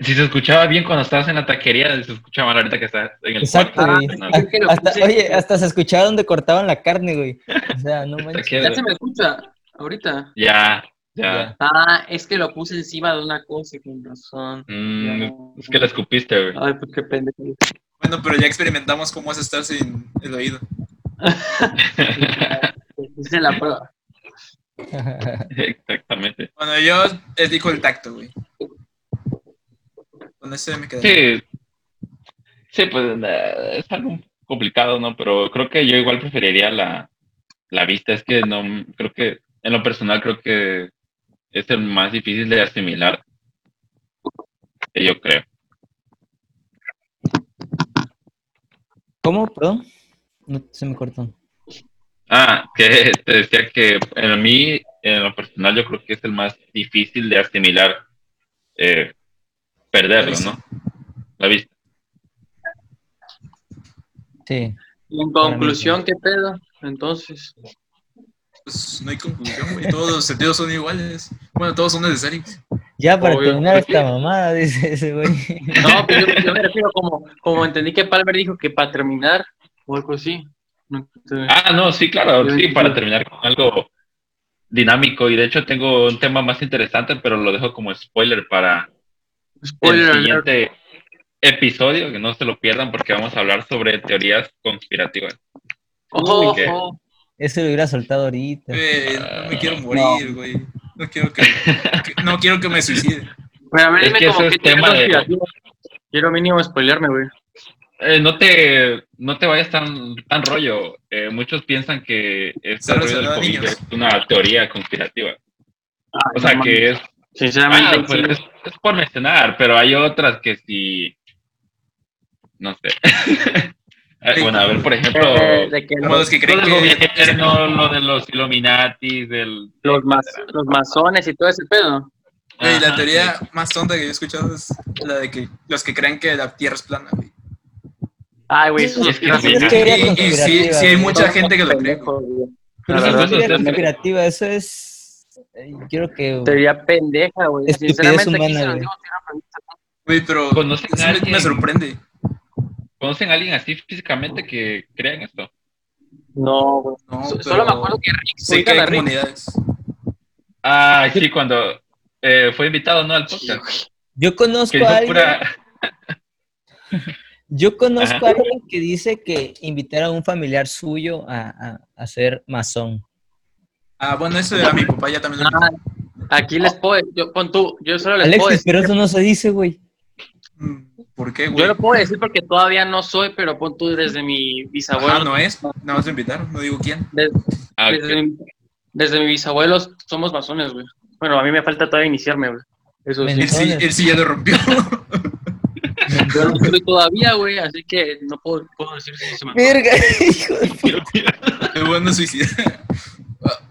Si se escuchaba bien cuando estabas en la taquería, se escucha mal ahorita que estás en el Exacto, cuarto. güey. Ah, Hasta, oye, hasta se escuchaba donde cortaban la carne, güey. O sea, no manches. Ya se me escucha ahorita. Ya, ya. Ah, es que lo puse encima de una cosa, con razón. Mm, es que la escupiste, güey. Ay, pues qué pendejo. Bueno, pero ya experimentamos cómo es estar sin el oído. Hice la prueba. Exactamente. Bueno, yo elijo el tacto, güey. Con ese me quedé. Sí, sí, pues eh, es algo complicado, ¿no? Pero creo que yo igual preferiría la, la vista. Es que no, creo que en lo personal creo que es el más difícil de asimilar. Yo creo. ¿Cómo? Perdón. No, se me cortó. Ah, que te decía que en mí, en lo personal, yo creo que es el más difícil de asimilar, eh, perderlo, ¿no? La vista. Sí. Y en conclusión, ¿qué pedo? Entonces, Pues no hay conclusión, güey. Todos los sentidos son iguales. Bueno, todos son necesarios. Ya para Obvio. terminar esta mamada, dice ese güey. no, pero yo, yo me refiero como, como entendí que Palmer dijo que para terminar, o algo así. No, Ah, no, sí, claro, sí, para terminar con algo dinámico. Y de hecho tengo un tema más interesante, pero lo dejo como spoiler para spoiler el alert. siguiente episodio, que no se lo pierdan porque vamos a hablar sobre teorías conspirativas. Ojo. Eso lo hubiera soltado ahorita. No me quiero morir, güey. No quiero que, que- no quiero que me suicide. Pero a ver, Es dime que como eso que es tema de- Quiero mínimo spoilearme, güey. Eh, no te no te vayas tan, tan rollo. Eh, muchos piensan que este rollo del COVID niños. es una teoría conspirativa. O sea, no que es. Sinceramente, Ah, pues sí. es, es por mencionar, pero hay otras que sí. No sé. Ah, bueno, a ver, por ejemplo, Eh, de que los, los que creen del que. gobierno, lo de los Illuminati, del. los, mas- los masones y todo ese pedo. La Ajá, teoría más tonta que yo he escuchado es la de que los que creen que la Tierra es plana, güey. Ay, güey, eso Sí, es es que sí, que- es teoría Y, y sí, sí hay mucha gente que lo cree. Pero La eso es teoría sí, sí. conspirativa, eso es. eh, Yo creo que. Teoría pendeja, güey. Sinceramente, humana, los güey. Güey, pero ¿Conocen sí a me, sorprende. ¿Conocen a alguien así físicamente que crean esto? No, güey. No, pero Solo me acuerdo que Rick, hay Rick. comunidades. Ah, sí, cuando eh, fue invitado, ¿no? Al podcast. Yo conozco a alguien. pura. Yo conozco Ajá. a alguien que dice que invitar a un familiar suyo a, a, a ser masón. Ah, bueno, eso a mi papá ya también lo Ah, aquí les puedo, yo, pon tú, yo solo les puedo Alexis, decir, pero eso no se dice, güey. Mm, ¿Por qué, güey? yo lo puedo decir porque todavía no soy, pero pon tú desde mi bisabuelo, Ajá, no es. Nada más invitaron, no digo quién. Ah, desde, mi- desde mi bisabuelo somos masones, güey. Bueno, a mí me falta todavía iniciarme, güey. Eso sí. Él sí, Entonces- él sí ya lo rompió. Yo no soy todavía, güey, así que no puedo, puedo decir si se me Verga, hijo de bueno suicida.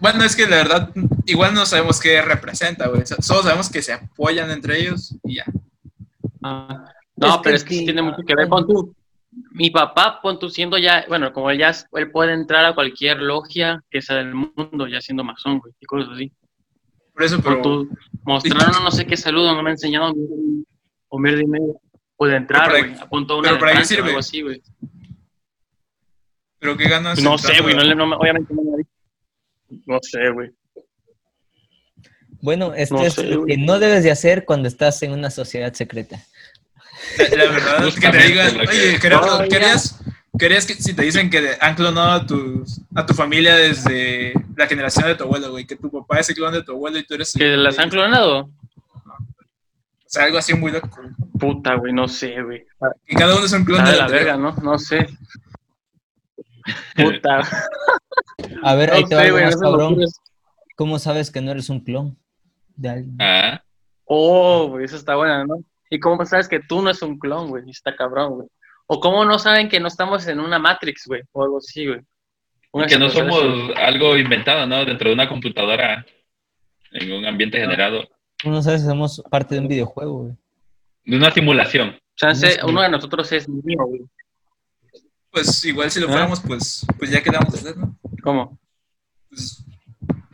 Bueno, es que la verdad, igual no sabemos qué representa, güey. Solo sabemos que se apoyan entre ellos y ya. Ah, no, Es que pero es que sí, tiene mucho que ver. Pon tú, mi papá, pon tú siendo ya, bueno, como él ya, él puede entrar a cualquier logia que sea del mundo, ya siendo masón, güey, y cosas así. Por eso, pero. tú, mostraron no sé qué saludo, no me enseñaron o mierda y media. Puede entrar, güey, apuntó una pero de para qué sirve. algo así, güey. Pero qué ganas. No sé, güey, no, no me- obviamente no me ha dicho. No sé, güey. Bueno, esto No es sé, lo güey. que no debes de hacer cuando estás en una sociedad secreta. La, la verdad es que te digan, oye, Gerardo. ¿querías, querías que si te dicen que han clonado a, tus, a tu familia desde la generación de tu abuelo, güey? Que tu papá es el clon de tu abuelo y tú eres. el ¿Que las han clonado? O sea, algo así muy loco. Puta, güey, no sé, güey. Que cada uno es un clon de la verga, ¿no? No sé. Puta. A ver, ahí No te va sé, algo güey, más cabrón. ¿Cómo sabes que no eres un clon de alguien? Ah, Oh, güey, eso está buena, ¿no? ¿Y cómo sabes que tú no es un clon, güey? Está cabrón, güey. O cómo no saben que no estamos en una Matrix, güey, o algo así, güey. Que no somos algo inventado, ¿no? Dentro de una computadora, en un ambiente generado. Tú no sabes si somos parte de un videojuego, güey. de una simulación. Chance, uno de nosotros es mío, güey. Pues igual si lo ¿Ah? fuéramos, pues, pues ya quedamos de hacer, ¿no? ¿Cómo? Pues,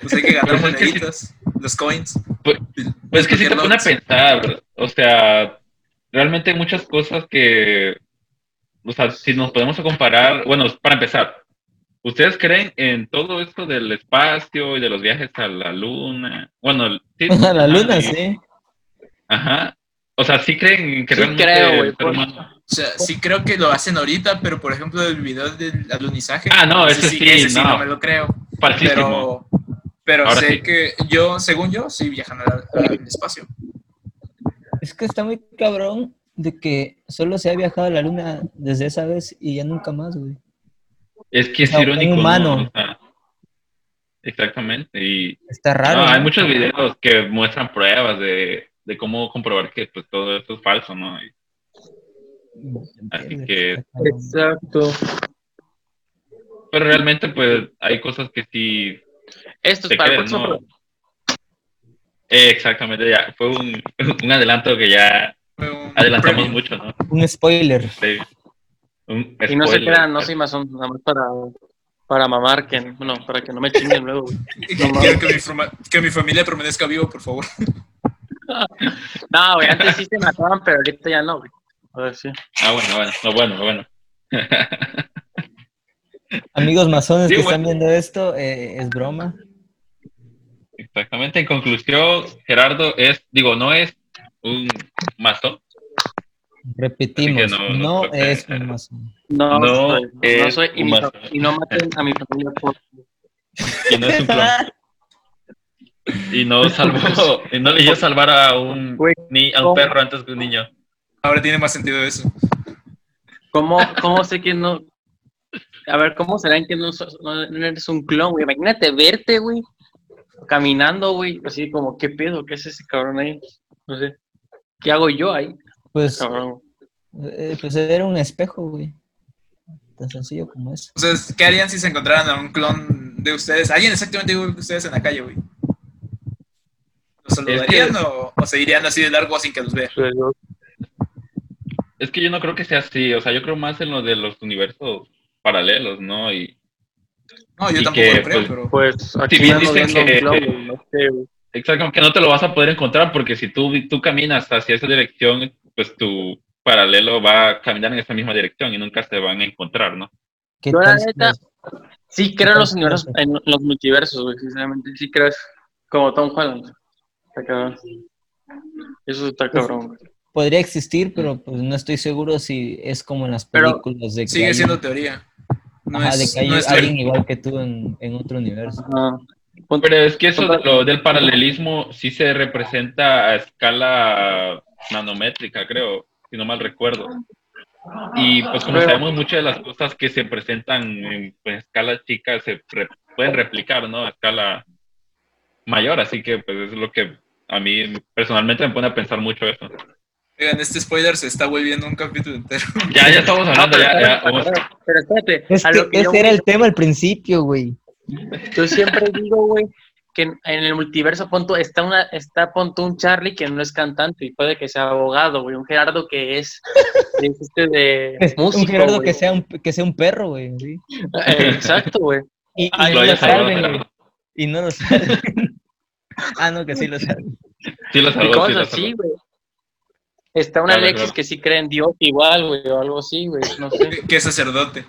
pues hay que ganar Pues moneditas, los coins. Pues, Pues es que si te pone a pensar, o sea, realmente hay muchas cosas que, o sea, si nos podemos comparar, bueno, para empezar, ¿ustedes creen en todo esto del espacio y de los viajes a la luna? Bueno, sí, A la luna, y- sí. Ajá. O sea, sí creen que Sí realmente creo, por- humano- O sea, sí creo que lo hacen ahorita, pero por ejemplo el video del alunizaje. Ah, no, ese sí, ese sí no. no me lo creo. falsísimo. Pero, pero Ahora sé sí. que yo, según yo, sí viajan al, al espacio. Es que está muy cabrón de que solo se ha viajado a la luna desde esa vez y ya nunca más, güey. Es que es No, un irónico. ¿no? humano. O sea, exactamente. Y Está raro. no, hay ¿no? muchos videos que muestran pruebas de, de cómo comprobar que pues, todo esto es falso, ¿no? Y- Así que-. Exacto. pero realmente, pues, hay cosas que sí Esto es para el creen, próximo. Eh, exactamente, ya. Fue un, un adelanto que ya un adelantamos mucho, ¿no? Un spoiler. Sí. Un Y no se crean, no soy masón, nada más para, para mamar, que, bueno, para que no me chinguen luego. Quiero que mi, que mi familia permanezca vivo, por favor. No, güey, antes sí se mataban, pero ahorita ya no, güey. A ver, sí. Ah, bueno, bueno, no, bueno, bueno. Amigos masones Sí, que bueno. están viendo esto, eh, es broma. Exactamente. En conclusión, Gerardo es, digo, no es un masón. Repetimos, no- es un masón. No, No soy, no soy, y, un mi fa- masón. y no maten a mi familia por... Y no es un clon. Y no salvó, y no le dio salvar a un, ni, a un perro antes que un niño. Ahora tiene más sentido eso. ¿Cómo, ¿Cómo sé que no? A ver, ¿cómo será que no, no eres un clon, güey? Imagínate verte, güey, caminando, güey, así como, ¿qué pedo? ¿Qué es ese cabrón ahí? No sé. ¿Qué hago yo ahí, Pues, cabrón? eh, pues era un espejo, güey. Tan sencillo como eso. O sea, ¿qué harían si se encontraran a un clon de ustedes? Alguien exactamente igual que ustedes en la calle, güey. ¿Los saludarían que- o, o se irían así de largo sin que los vean? Es que yo no creo que sea así, o sea, yo creo más en lo de los universos paralelos, ¿no? Y No, yo Y tampoco que, lo creo, pues, pero... Pues aquí bien dicen que- no sé, exacto, que no te lo vas a poder encontrar porque si tú, tú caminas hacia esa dirección, pues tu paralelo va a caminar en esa misma dirección y nunca se van a encontrar, ¿no? ¿Qué Yo, la neta, Sí creo en los universos, en los multiversos, güey, sinceramente. Sí creo eso. Como Tom Holland. Está cabrón. Eso está cabrón, güey. podría existir, pero pues no estoy seguro si es como en las Pero películas de que Sigue hay- siendo teoría. No ajá, de es, que hay no es alguien igual que tú en, en otro universo. Pero es que eso de lo del paralelismo sí se representa a escala nanométrica, creo, si no mal recuerdo. Y pues como Pero- sabemos, muchas de las cosas que se presentan en pues, escala chica se re- pueden replicar, ¿no? A escala mayor, así que pues es lo que a mí personalmente me pone a pensar mucho eso. Oigan, este spoiler se está volviendo un capítulo entero. Ya, ya estamos hablando, ya, ya. vamos. Pero espérate, Es a que lo que yo, ese era el tema al principio, güey. yo siempre digo, güey, que en, en el multiverso punto está una está punto un Charlie que no es cantante y puede que sea abogado, güey, un Gerardo que es, es este de músico, un Gerardo güey. que sea un, que sea un perro, güey. ¿sí? Eh, Exacto, güey. Y, no lo saben, güey. Y no lo saben. ah, no, que sí lo saben. Sí lo sí cosas así, salvó. güey. Está un Claro, Alexis claro. que sí cree en Dios igual, güey, o algo así, güey, no sé. Que- es sacerdote.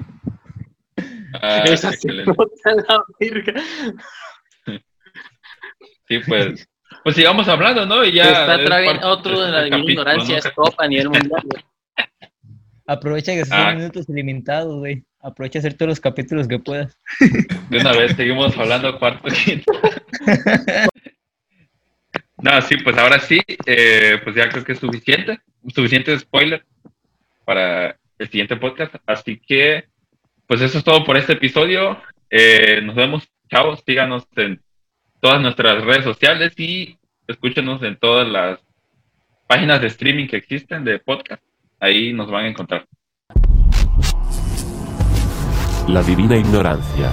Ah, Es así, excelente. no te la verga. Sí, pues, pues sigamos hablando, ¿no? Y ya está es otro de la divina ignorancia, ¿no? es top a nivel mundial, güey. Aprovecha que son Ah. minutos ilimitados, güey. Aprovecha a hacer todos los capítulos que puedas. De una vez seguimos hablando cuarto quinto. No, sí, pues ahora sí, eh, pues ya creo que es suficiente, suficiente spoiler para el siguiente podcast. Así que, pues eso es todo por este episodio. Eh, nos vemos, chavos, síganos en todas nuestras redes sociales y escúchenos en todas las páginas de streaming que existen de podcast. Ahí nos van a encontrar. La divina ignorancia.